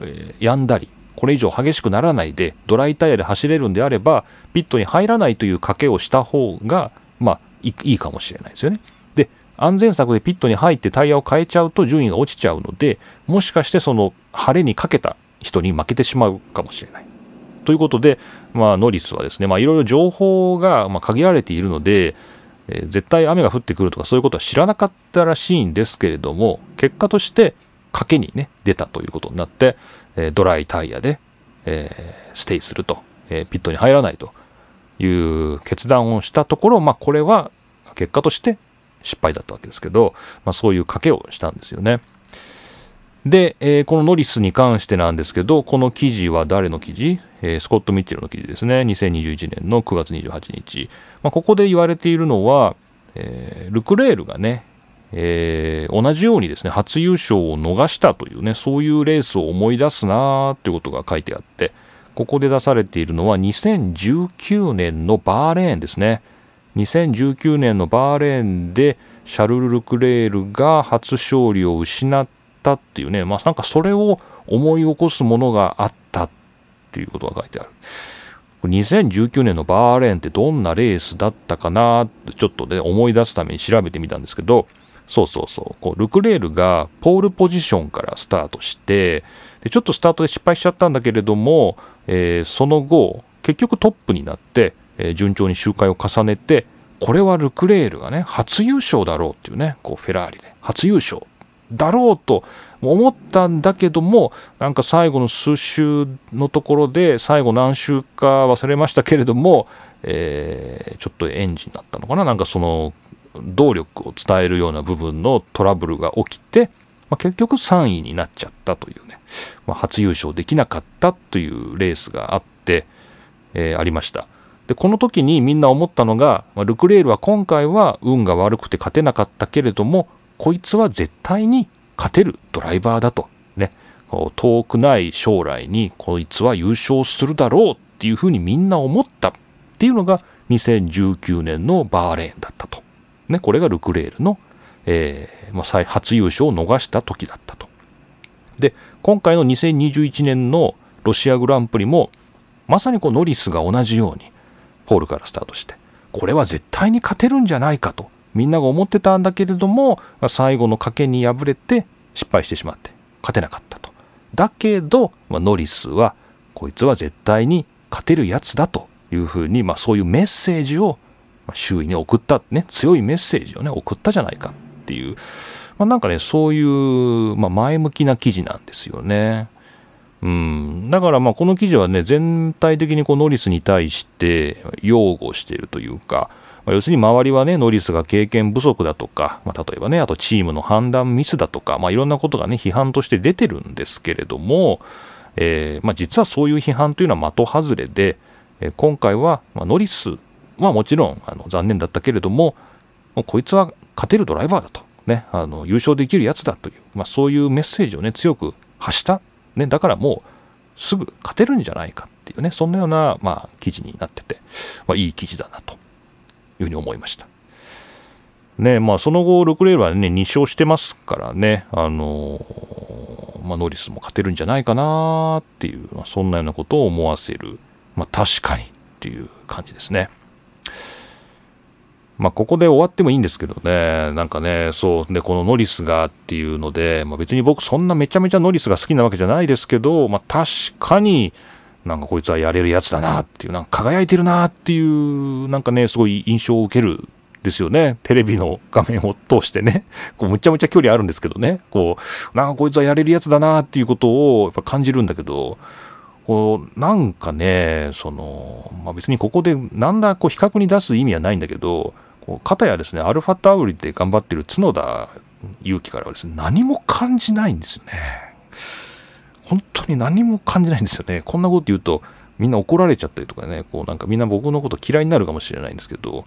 えー、止んだりこれ以上激しくならないでドライタイヤで走れるんであればピットに入らないという賭けをした方がまあいいかもしれないですよね。安全策でピットに入ってタイヤを変えちゃうと順位が落ちちゃうのでもしかしてその晴れにかけた人に負けてしまうかもしれない。ということで、まあ、ノリスはですね、まあ、いろいろ情報が限られているので、えー、絶対雨が降ってくるとかそういうことは知らなかったらしいんですけれども、結果として賭けにね、出たということになって、えー、ドライタイヤで、えー、ステイすると、えピットに入らないという決断をしたところ、まあ、これは結果として失敗だったわけですけど、まあ、そういう賭けをしたんですよね。で、えー、このノリスに関してなんですけど、この記事は誰の記事、えー、スコット・ミッチェルの記事ですね。2021年の9月28日。まあ、ここで言われているのは、えー、ルクレールがね、えー、同じようにですね、初優勝を逃したというね、そういうレースを思い出すなーっていうことが書いてあって、ここで出されているのは2019年のバーレーンですね。2019年のバーレーンでシャルル・ルクレールが初勝利を失ったっていうね、まあなんかそれを思い起こすものがあったっていうことが書いてある。2019年のバーレーンってどんなレースだったかなってちょっとね思い出すために調べてみたんですけど、そうそうそう、こうルクレールがポールポジションからスタートして、でちょっとスタートで失敗しちゃったんだけれども、えー、その後、結局トップになって、えー、順調に周回を重ねて、これはルクレールがね、初優勝だろうっていうね、こうフェラーリで、初優勝だろうと思ったんだけども、なんか最後の数週のところで、最後何週か忘れましたけれども、えー、ちょっとエンジンだったのかな、なんかその動力を伝えるような部分のトラブルが起きて、まあ、結局3位になっちゃったというね、まあ、初優勝できなかったというレースがあって、えー、ありました。でこの時にみんな思ったのが、まあ、ルクレールは今回は運が悪くて勝てなかったけれどもこいつは絶対に勝てるドライバーだと。ね。遠くない将来にこいつは優勝するだろうっていうふうにみんな思ったっていうのが2019年のバーレーンだったと。ね。これがルクレールの、えー、まあ、初優勝を逃した時だったと。で、今回の2021年のロシアグランプリもまさにこうノリスが同じようにポールからスタートして。これは絶対に勝てるんじゃないかと。みんなが思ってたんだけれども最後の賭けに敗れて失敗してしまって勝てなかったと。だけど、まあ、ノリスはこいつは絶対に勝てるやつだと。いうふうに、まあ、そういうメッセージを周囲に送った。ね強いメッセージをね送ったじゃないかっていう、まあ、なんかねそういう、まあ、前向きな記事なんですよね。うん、だからまあこの記事はね全体的にこうノリスに対して擁護しているというか、まあ、要するに周りはね、ノリスが経験不足だとか、まあ、例えばね、あとチームの判断ミスだとか、まあ、いろんなことがね、批判として出てるんですけれども、えー、まあ、実はそういう批判というのは的外れで、え、今回は、まあ、ノリスはもちろんあの残念だったけれども、もうこいつは勝てるドライバーだと、ね、あの優勝できるやつだという、まあ、そういうメッセージをね、強く発した。ね、だからもうすぐ勝てるんじゃないかっていうね、そんなような、まあ、記事になってて、まあ、いい記事だなというふうに思いました。ねまあ、その後、ルクレールはね、2勝してますからね、あのー、まあ、ノリスも勝てるんじゃないかなっていう、まあ、そんなようなことを思わせる、まあ、確かにっていう感じですね。まあ、ここで終わってもいいんですけどね、なんかね、そう、で、このノリスがっていうので、まあ、別に僕そんなめちゃめちゃノリスが好きなわけじゃないですけど、まあ、確かに、なんかこいつはやれるやつだなっていう、なんか輝いてるなっていう、なんかね、すごい印象を受けるですよね。テレビの画面を通してね。こう、むちゃむちゃ距離あるんですけどね。こう、なんかこいつはやれるやつだなっていうことをやっぱ感じるんだけど、こう、なんかね、その、まあ、別にここでなんだこう比較に出す意味はないんだけど、こう、片やですね、アルファタウリで頑張ってる角田勇気からはですね、何も感じないんですよね。本当に何も感じないんですよね。こんなこと言うと、みんな怒られちゃったりとかね、こうなんかみんな僕のこと嫌いになるかもしれないんですけど、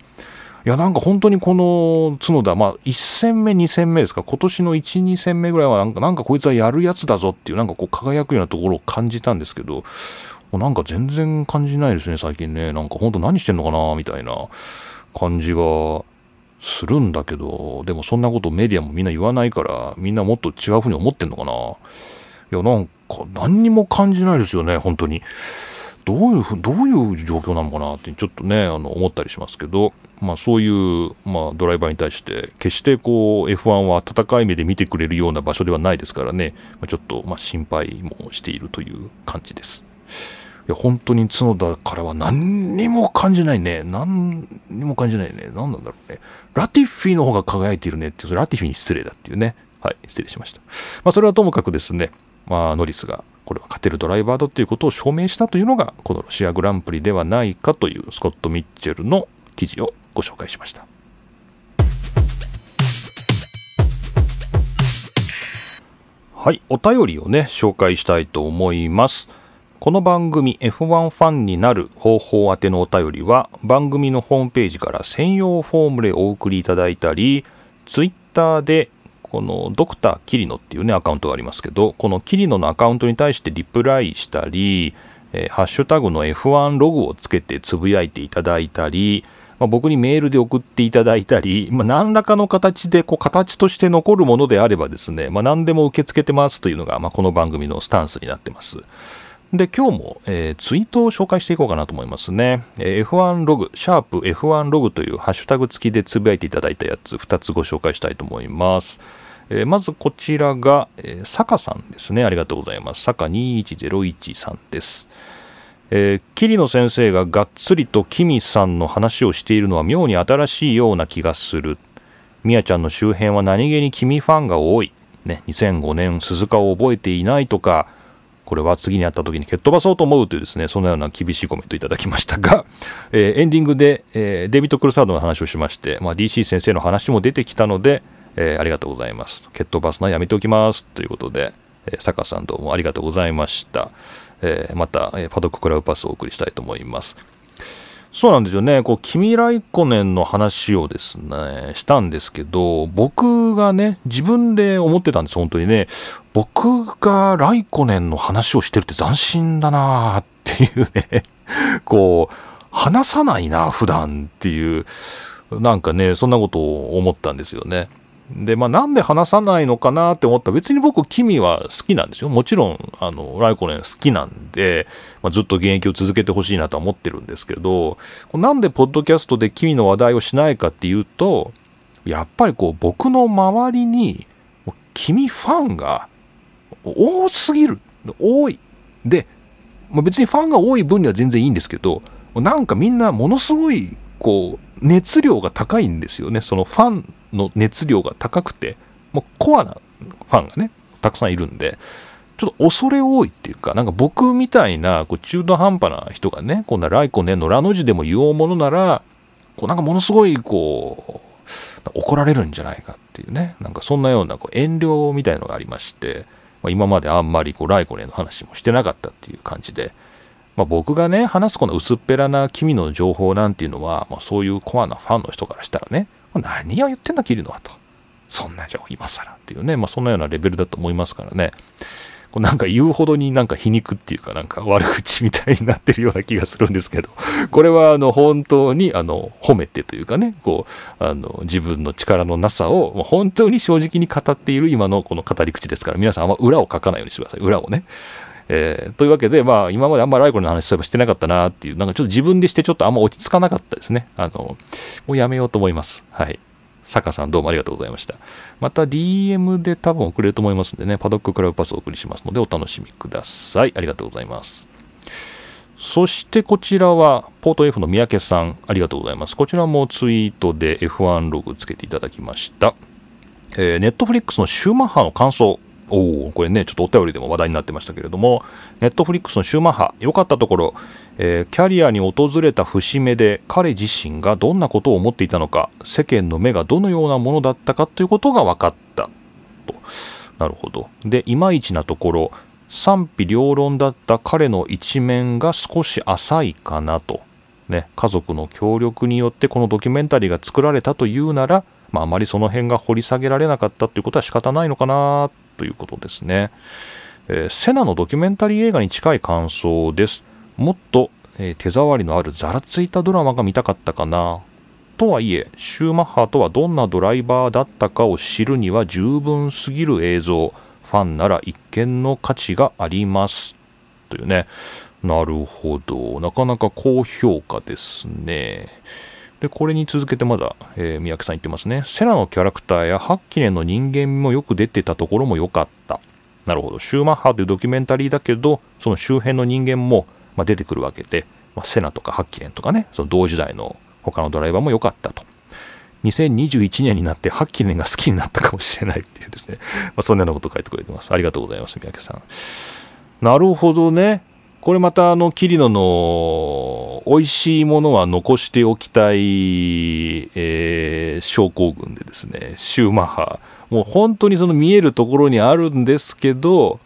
いや、なんか本当にこの角田、まあ、1戦目、2戦目ですか、今年の1、2戦目ぐらいはなんか、なんかこいつはやるやつだぞっていう、なんかこう輝くようなところを感じたんですけど、なんか全然感じないですね、最近ね。なんか本当何してんのかな、みたいな。感じがするんだけど、でもそんなことメディアもみんな言わないから、みんなもっと違うふうに思ってんのかな。いや、なんか何にも感じないですよね、本当に。どういうふう、どういう状況なのかなってちょっとね、あの、思ったりしますけど、まあそういう、まあドライバーに対して、決してこう F1 は温かい目で見てくれるような場所ではないですからね、まあ、ちょっとまあ心配もしているという感じです。いや、本当に角田からは何にも感じないね。何にも感じないね。何なんだろうね。ラティフィの方が輝いているねって、ラティフィに失礼だっていうね。はい、失礼しました。まあ、それはともかくですね、まあ、ノリスが、これは勝てるドライバーだということを証明したというのが、このロシアグランプリではないかというスコット・ミッチェルの記事をご紹介しました。はい、お便りをね、紹介したいと思います。この番組 F1 ファンになる方法宛てのお便りは番組のホームページから専用フォームでお送りいただいたり Twitter でこのドクターキリノっていうねアカウントがありますけどこのキリノのアカウントに対してリプライしたり、えー、ハッシュタグの F1 ログをつけてつぶやいていただいたりまあ、僕にメールで送っていただいたり、まあ、何らかの形でこう形として残るものであればですね、まあ、何でも受け付けてますというのが、まあ、この番組のスタンスになってます。で、今日も、えー、ツイートを紹介していこうかなと思いますね。えー、F1 ログ、シャープ F1 ログというハッシュタグ付きでつぶやいていただいたやつ、2つご紹介したいと思います。えー、まずこちらが、えー、坂さんですね。ありがとうございます。坂2101さんです。えー、桐野先生ががっつりとキミさんの話をしているのは妙に新しいような気がする。みやちゃんの周辺は何気に君ファンが多い。ね、2005年鈴鹿を覚えていないとか、これは次に会った時に蹴っ飛ばそうと思うというですね、そのような厳しいコメントいただきましたが、えー、エンディングで、えー、デビッド・クルサードの話をしまして、まあ、DC 先生の話も出てきたので、えー、ありがとうございます。蹴っ飛ばすのはやめておきます。ということで、えー、坂さんどうもありがとうございました。え、また、え、パドッククラブパスをお送りしたいと思います。そうなんですよね。こう、君ライコネンの話をですね、したんですけど、僕がね、自分で思ってたんです、本当にね。僕がライコネンの話をしてるって斬新だなっていうね、こう、話さないな、普段っていう、なんかね、そんなことを思ったんですよね。で、まあ、なんで話さないのかなって思ったら、別に僕、君は好きなんですよ。もちろん、あの、ライコネン好きなんで、まあ、ずっと現役を続けてほしいなとは思ってるんですけど、なんでポッドキャストで君の話題をしないかっていうと、やっぱりこう、僕の周りに、君ファンが多すぎる。多い。で、まあ、別にファンが多い分には全然いいんですけど、なんかみんなものすごい、こう、熱量が高いんですよね。そのファンの熱量が高くて、もうコアなファンがね、たくさんいるんで、ちょっと恐れ多いっていうか、なんか僕みたいなこう中途半端な人がね、こんなライコネのラの字でも言おうものなら、こうなんかものすごいこう、怒られるんじゃないかっていうね、なんかそんなようなこう遠慮みたいのがありまして、まあ、今まであんまりこうライコネの話もしてなかったっていう感じで、まあ、僕がね、話すこの薄っぺらな君の情報なんていうのは、まあ、そういうコアなファンの人からしたらね、何を言ってんだ、キリノはと。そんな情報今更っていうね、まあそんなようなレベルだと思いますからね。こうなんか言うほどになんか皮肉っていうかなんか悪口みたいになってるような気がするんですけど、これはあの本当にあの褒めてというかね、こう、あの自分の力のなさを本当に正直に語っている今のこの語り口ですから、皆さんあんま裏を書かないようにしてください。裏をね。えー、というわけで、まあ、今まであんまりライコルの話そういえばしてなかったなっていう、なんかちょっと自分でしてちょっとあんま落ち着かなかったですね。あの、もうやめようと思います。はい。坂さんどうもありがとうございました。また DM で多分送れると思いますんでね、パドッククラブパスをお送りしますのでお楽しみください。ありがとうございます。そしてこちらは、ポート F の三宅さん、ありがとうございます。こちらもツイートで F1 ログつけていただきました。えー、ネットフリックスのシューマッハの感想。おお、これね、ちょっとお便りでも話題になってましたけれども、ネットフリックスのシューマッハ、良かったところ、えー、キャリアに訪れた節目で彼自身がどんなことを思っていたのか、世間の目がどのようなものだったかということが分かったと。なるほど。で、いまいちなところ、賛否両論だった彼の一面が少し浅いかなと。ね、家族の協力によってこのドキュメンタリーが作られたというなら、まあ、あまりその辺が掘り下げられなかったということは仕方ないのかなということですね。えー、セナのドキュメンタリー映画に近い感想です。もっと、えー、手触りのあるざらついたドラマが見たかったかな。とはいえ、シューマッハとはどんなドライバーだったかを知るには十分すぎる映像。ファンなら一見の価値がありますというねなるほどなかなか高評価ですねでこれに続けてまだ、えー、三宅さん言ってますねセラのキャラクターやハッキネの人間もよく出てたところも良かったなるほどシューマッハというドキュメンタリーだけどその周辺の人間も、まあ、出てくるわけで、まあ、セナとかハッキネンとかねその同時代の他のドライバーも良かったと2021年になってハッキネンが好きになったかもしれないっていうですね、まあ、そんなようなことを書いてくれてます。ありがとうございます、三宅さん。なるほどね。これまたあの、キリノの美味しいものは残しておきたい、えー、症候群でですね、シューマッハ。もう本当にその見えるところにあるんですけど、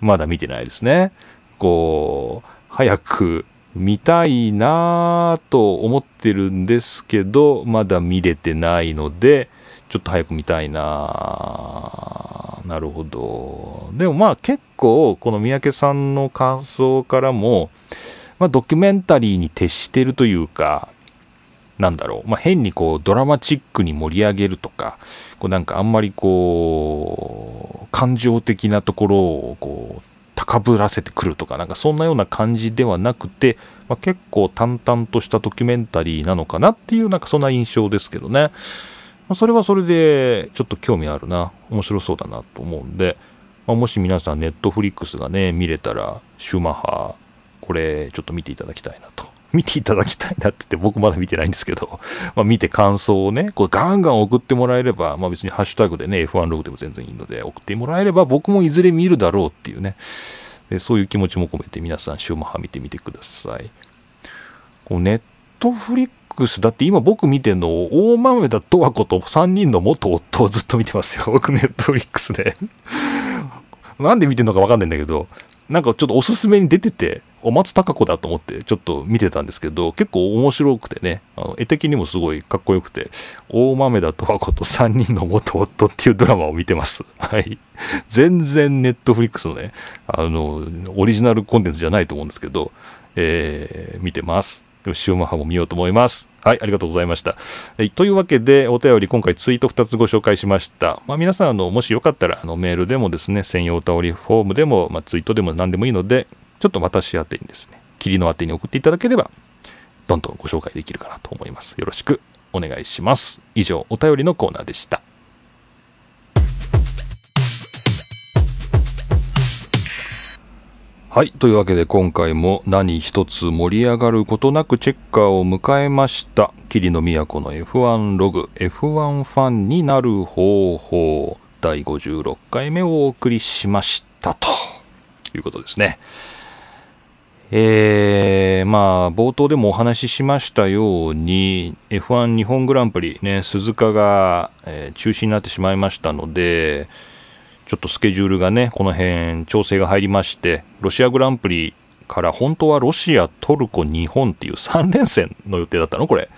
まだ見てないですね。こう、早く見たいなぁと思ってるんですけど、まだ見れてないので、ちょっと早く見たいななるほど。でもまあ結構、この三宅さんの感想からも、まあ、ドキュメンタリーに徹してるというか、なんだろう、まあ、変にこうドラマチックに盛り上げるとか、こうなんかあんまりこう、感情的なところをこう高ぶらせてくるとか、なんかそんなような感じではなくて、まあ、結構淡々としたドキュメンタリーなのかなっていう、なんかそんな印象ですけどね。ま、それはそれでちょっと興味あるな、面白そうだなと思うんで、まあ、もし皆さんネットフリックスがね、見れたら、シューマッハ、これちょっと見ていただきたいなと。見ていただきたいなって言って僕まだ見てないんですけど、ま、見て感想をね、こうガンガン送ってもらえれば、まあ別にハッシュタグでね、F1 ログでも全然いいので、送ってもらえれば僕もいずれ見るだろうっていうね、そういう気持ちも込めて皆さんシューマッハ見てみてください。こうネットフリックスだって今僕見てんの大豆田十和子と3人の元夫をずっと見てますよ。僕ネットフリックスでなんで見てんのかわかんないんだけど、なんかちょっとおすすめに出てて、お松たか子だと思ってちょっと見てたんですけど、結構面白くてね、あの絵的にもすごいかっこよくて、大豆田と和子と3人の元夫っていうドラマを見てます。はい。全然ネットフリックスのね、あの、オリジナルコンテンツじゃないと思うんですけど、えー、見てます。シウマハも見ようと思います。はい、ありがとうございました。はい、というわけで、お便り、今回ツイート2つご紹介しました。まあ、皆さん、あの、もしよかったら、あの、メールでもですね、専用お便りフォームでも、まあ、ツイートでも何でもいいので、ちょっと私宛てにですね、霧の宛てに送っていただければ、どんどんご紹介できるかなと思います。よろしくお願いします。以上、お便りのコーナーでした。はい。というわけで今回も何一つ盛り上がることなくチェッカーを迎えました。霧の都の F1 ログ F1 ファンになる方法第56回目をお送りしましたということですね。えー、まあ冒頭でもお話ししましたように F1 日本グランプリね鈴鹿が、えー、中止になってしまいましたのでちょっとスケジュールがね、この辺調整が入りまして、ロシアグランプリから本当はロシア、トルコ、日本っていう3連戦の予定だったの？これ。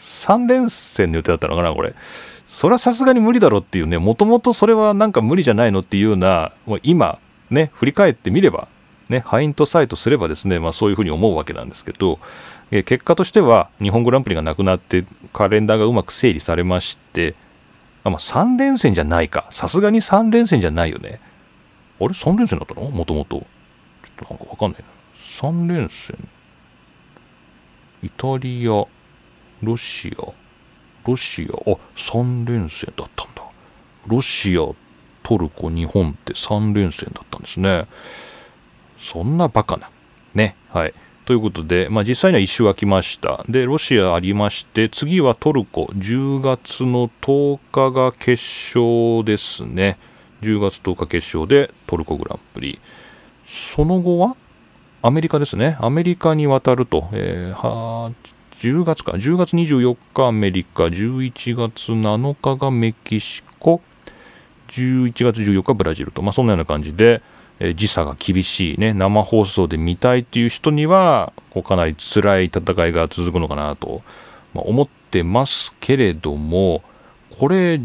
3連戦の予定だったのかな？これ。それはさすがに無理だろっていうね、もともとそれはなんか無理じゃないのっていうような、もう今、ね、振り返ってみれば、ね、ハイントサイトすればですね、まあそういうふうに思うわけなんですけど、え結果としては日本グランプリがなくなってカレンダーがうまく整理されまして、あ、まあ、3連戦じゃないか。さすがに3連戦じゃないよね。あれ ?3 連戦だったの？もともと。ちょっとなんかわかんないな。3連戦。イタリア、ロシア、ロシア、あ、3連戦だったんだ。ロシア、トルコ、日本って3連戦だったんですね。そんなバカな。ね。はい。ということで、まあ、実際には一周空きました。で、ロシアありまして、次はトルコ、10月の10日が決勝ですね。10月10日決勝でトルコグランプリ。その後はアメリカですね。アメリカに渡ると、えー、10月か、10月24日アメリカ、11月7日がメキシコ、11月14日ブラジルと、まあ、そんなような感じで、時差が厳しいね、生放送で見たいっていう人には、こうかなり辛い戦いが続くのかなと、ま、思ってますけれども、これ、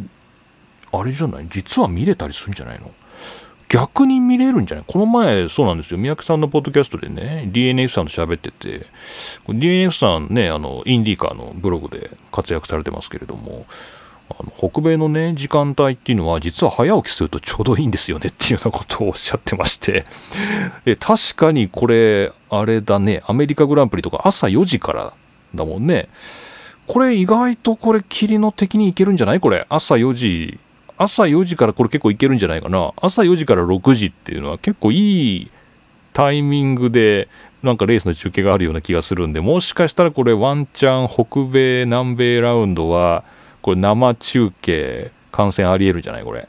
あれじゃない？実は見れたりするんじゃないの？逆に見れるんじゃない？この前、そうなんですよ。三宅さんのポッドキャストでね、DNF さんと喋ってて、DNF さんね、あの、インディーカーのブログで活躍されてますけれども、あの北米のね、時間帯っていうのは、実は早起きするとちょうどいいんですよねっていうようなことをおっしゃってまして え、確かにこれ、あれだね、アメリカグランプリとか朝4時からだもんね。これ意外とこれ霧の敵にいけるんじゃない？これ。朝4時、朝4時からこれ結構いけるんじゃないかな。朝4時から6時っていうのは結構いいタイミングでなんかレースの中継があるような気がするんで、もしかしたらこれワンチャン北米、南米ラウンドは、これ生中継、観戦ありえるんじゃないこれ。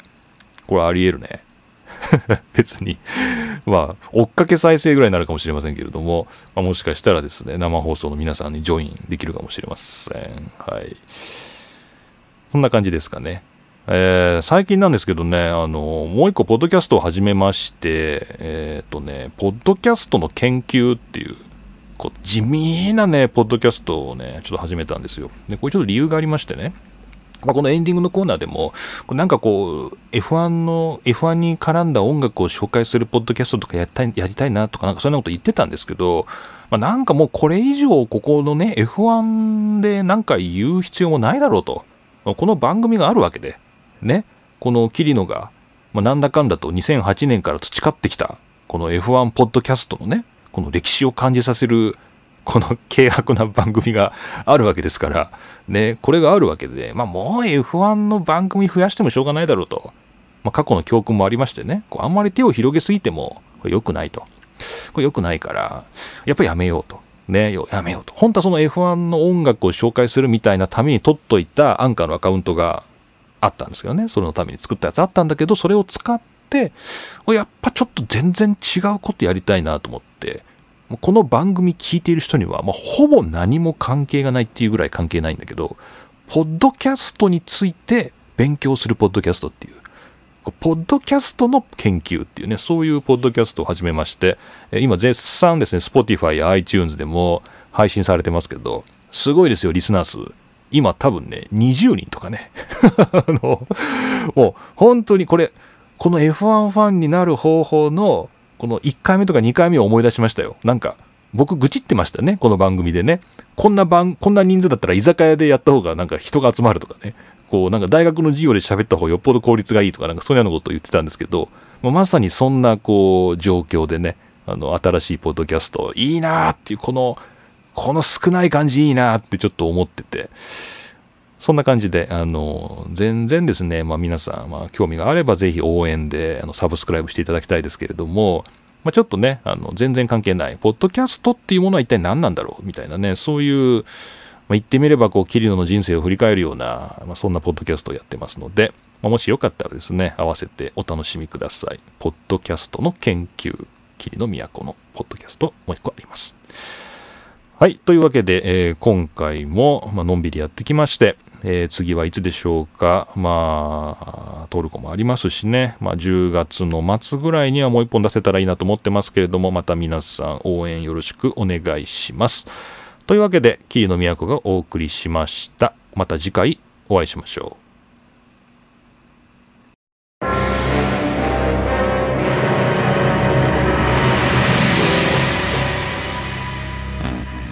これありえるね。別に まあ、追っかけ再生ぐらいになるかもしれませんけれども、まあ、もしかしたらですね、生放送の皆さんにジョインできるかもしれません。はい。そんな感じですかね。えー、最近なんですけどね、あの、もう一個、ポッドキャストを始めまして、えっ、ー、とね、ポッドキャストの研究っていう、こう地味なね、ポッドキャストをね、ちょっと始めたんですよ。で、これちょっと理由がありましてね、まあ、このエンディングのコーナーでも、なんかこう、F1 の、F1 に絡んだ音楽を紹介するポッドキャストとかやりたいやりたいなとか、なんかそんなこと言ってたんですけど、まあ、なんかもうこれ以上、ここのね、F1 でなんか言う必要もないだろうと。この番組があるわけで、ね、この桐野が、まあ、なんだかんだと2008年から培ってきた、この F1 ポッドキャストのね、この歴史を感じさせるこの軽薄な番組があるわけですから、ね、これがあるわけで、まあもう F1 の番組増やしてもしょうがないだろうと。まあ過去の教訓もありましてね、こうあんまり手を広げすぎても、良くないと。これ良くないから、やっぱやめようと。ね、やめようと。本当はその F1 の音楽を紹介するみたいなために取っといたアンカーのアカウントがあったんですけどね、それのために作ったやつあったんだけど、それを使って、やっぱちょっと全然違うことやりたいなと思って、この番組聞いている人には、まあ、ほぼ何も関係がないっていうぐらい関係ないんだけど、ポッドキャストについて勉強するポッドキャストっていう、ポッドキャストの研究っていうね、そういうポッドキャストを始めまして、今絶賛ですね、Spotify や iTunes でも配信されてますけど、すごいですよ、リスナー数。今多分ね、20人とかね。あの、もう本当にこれ、この F1 ファンになる方法のこの1回目とか2回目を思い出しましたよ。なんか、僕愚痴ってましたね、この番組でね。こんな番、こんな人数だったら居酒屋でやった方がなんか人が集まるとかね。こう、なんか大学の授業で喋った方がよっぽど効率がいいとか、なんかそういうようなことを言ってたんですけど、まあ、まさにそんなこう、状況でね、あの、新しいポッドキャスト、いいなーっていう、この、この少ない感じいいなーってちょっと思ってて、そんな感じで、あの、全然ですね、まあ皆さん、まあ興味があればぜひ応援で、あの、サブスクライブしていただきたいですけれども、まあちょっとね、あの、全然関係ない、ポッドキャストっていうものは一体何なんだろうみたいなね、そういう、まあ、言ってみれば、こう、キリノの人生を振り返るような、まあ、そんなポッドキャストをやってますので、まあ、もしよかったらですね、合わせてお楽しみください。ポッドキャストの研究、キリノ都のポッドキャスト、もう一個あります。はい。というわけで、えー、今回も、まあのんびりやってきまして、えー、次はいつでしょうか？まあ、トルコもありますしね。まあ、10月の末ぐらいにはもう一本出せたらいいなと思ってますけれども、また皆さん応援よろしくお願いします。というわけで、キーの都がお送りしました。また次回お会いしましょう。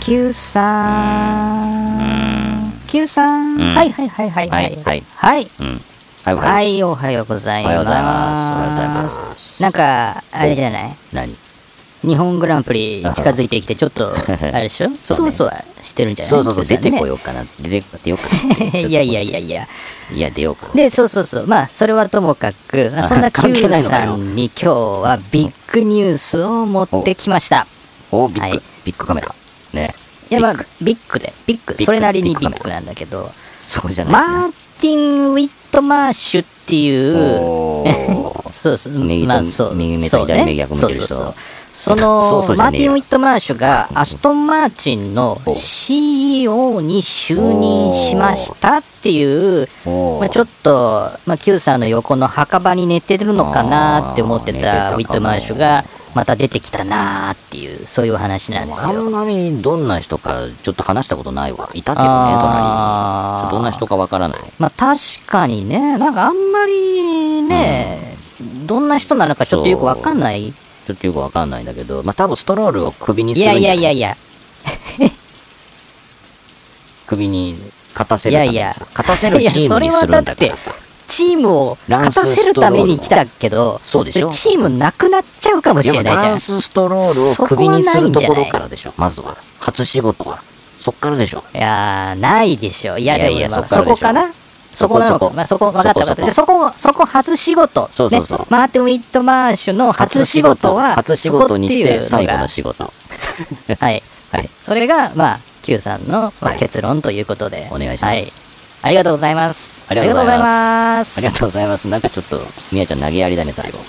九三九三、はいはいはいはいはいはいはい、はい、おはようございます。おはようございます。なんか、あれじゃない？何？日本グランプリ近づいてきて、ちょっと、あれでしょ？そうねそうそうしてるんじゃない？そうそうそう、出てこよようかな。出て、出ようかな。いやいやいやいや。いや、出ようかな。で、そうそうそう。まあ、それはともかく、まあそんな Q さんに今日はビッグニュースを持ってきました。お、ビッグはい、ビッグカメラ。ね。いや、まあビッグ、で、ビッグ、それなりにビッグなんだけど、そうじゃないマーティン・ウィットマーシュっていう、そうそう、右とまあそう、右目と左目逆向いてる人。そうそのマーティン・ウィットマーシュがアストン・マーチンの CEO に就任しましたっていう、まあ、ちょっと、まあ、Q さんの横の墓場に寝てるのかなって思ってたウィットマーシュがまた出てきたなーっていうそういう話なんですあんよ。まりどんな人かちょっと話したことないわ。いたけどね、隣に。どんな人かわからない。まあ確かにね、なんかあんまりね、どんな人なのかちょっとよくわかんない。ちょっとよくわかんないんだけど、まあ多分ストロールを首にすいやるんじゃない？いやいやいや、首に勝たせるいやいや勝たせるチームにするんだからさ。チームを勝たせるために来たけど、そうでしょチームなくなっちゃうかもしれないじゃん。ランスストロールを首にするところからでしょ。まずは。初仕事は。そっからでしょ。いやー、ないでしょ。いや、いやいやそこかな？そこなのか。そこそこまあ、そこ、分かった分かった。そそこ、そこ初仕事。そうそうそうね、マーティン・ウィットマーシュの初仕事は、初仕事にして最後の仕仕事。事。はい。はい。それが、まあ、Q さんの、まあ、結論ということで。お願いしますはい。ありがとうございます。ありがとうございます。ありがとうございます。なんかちょっと、みやちゃん投げやりだね、最後。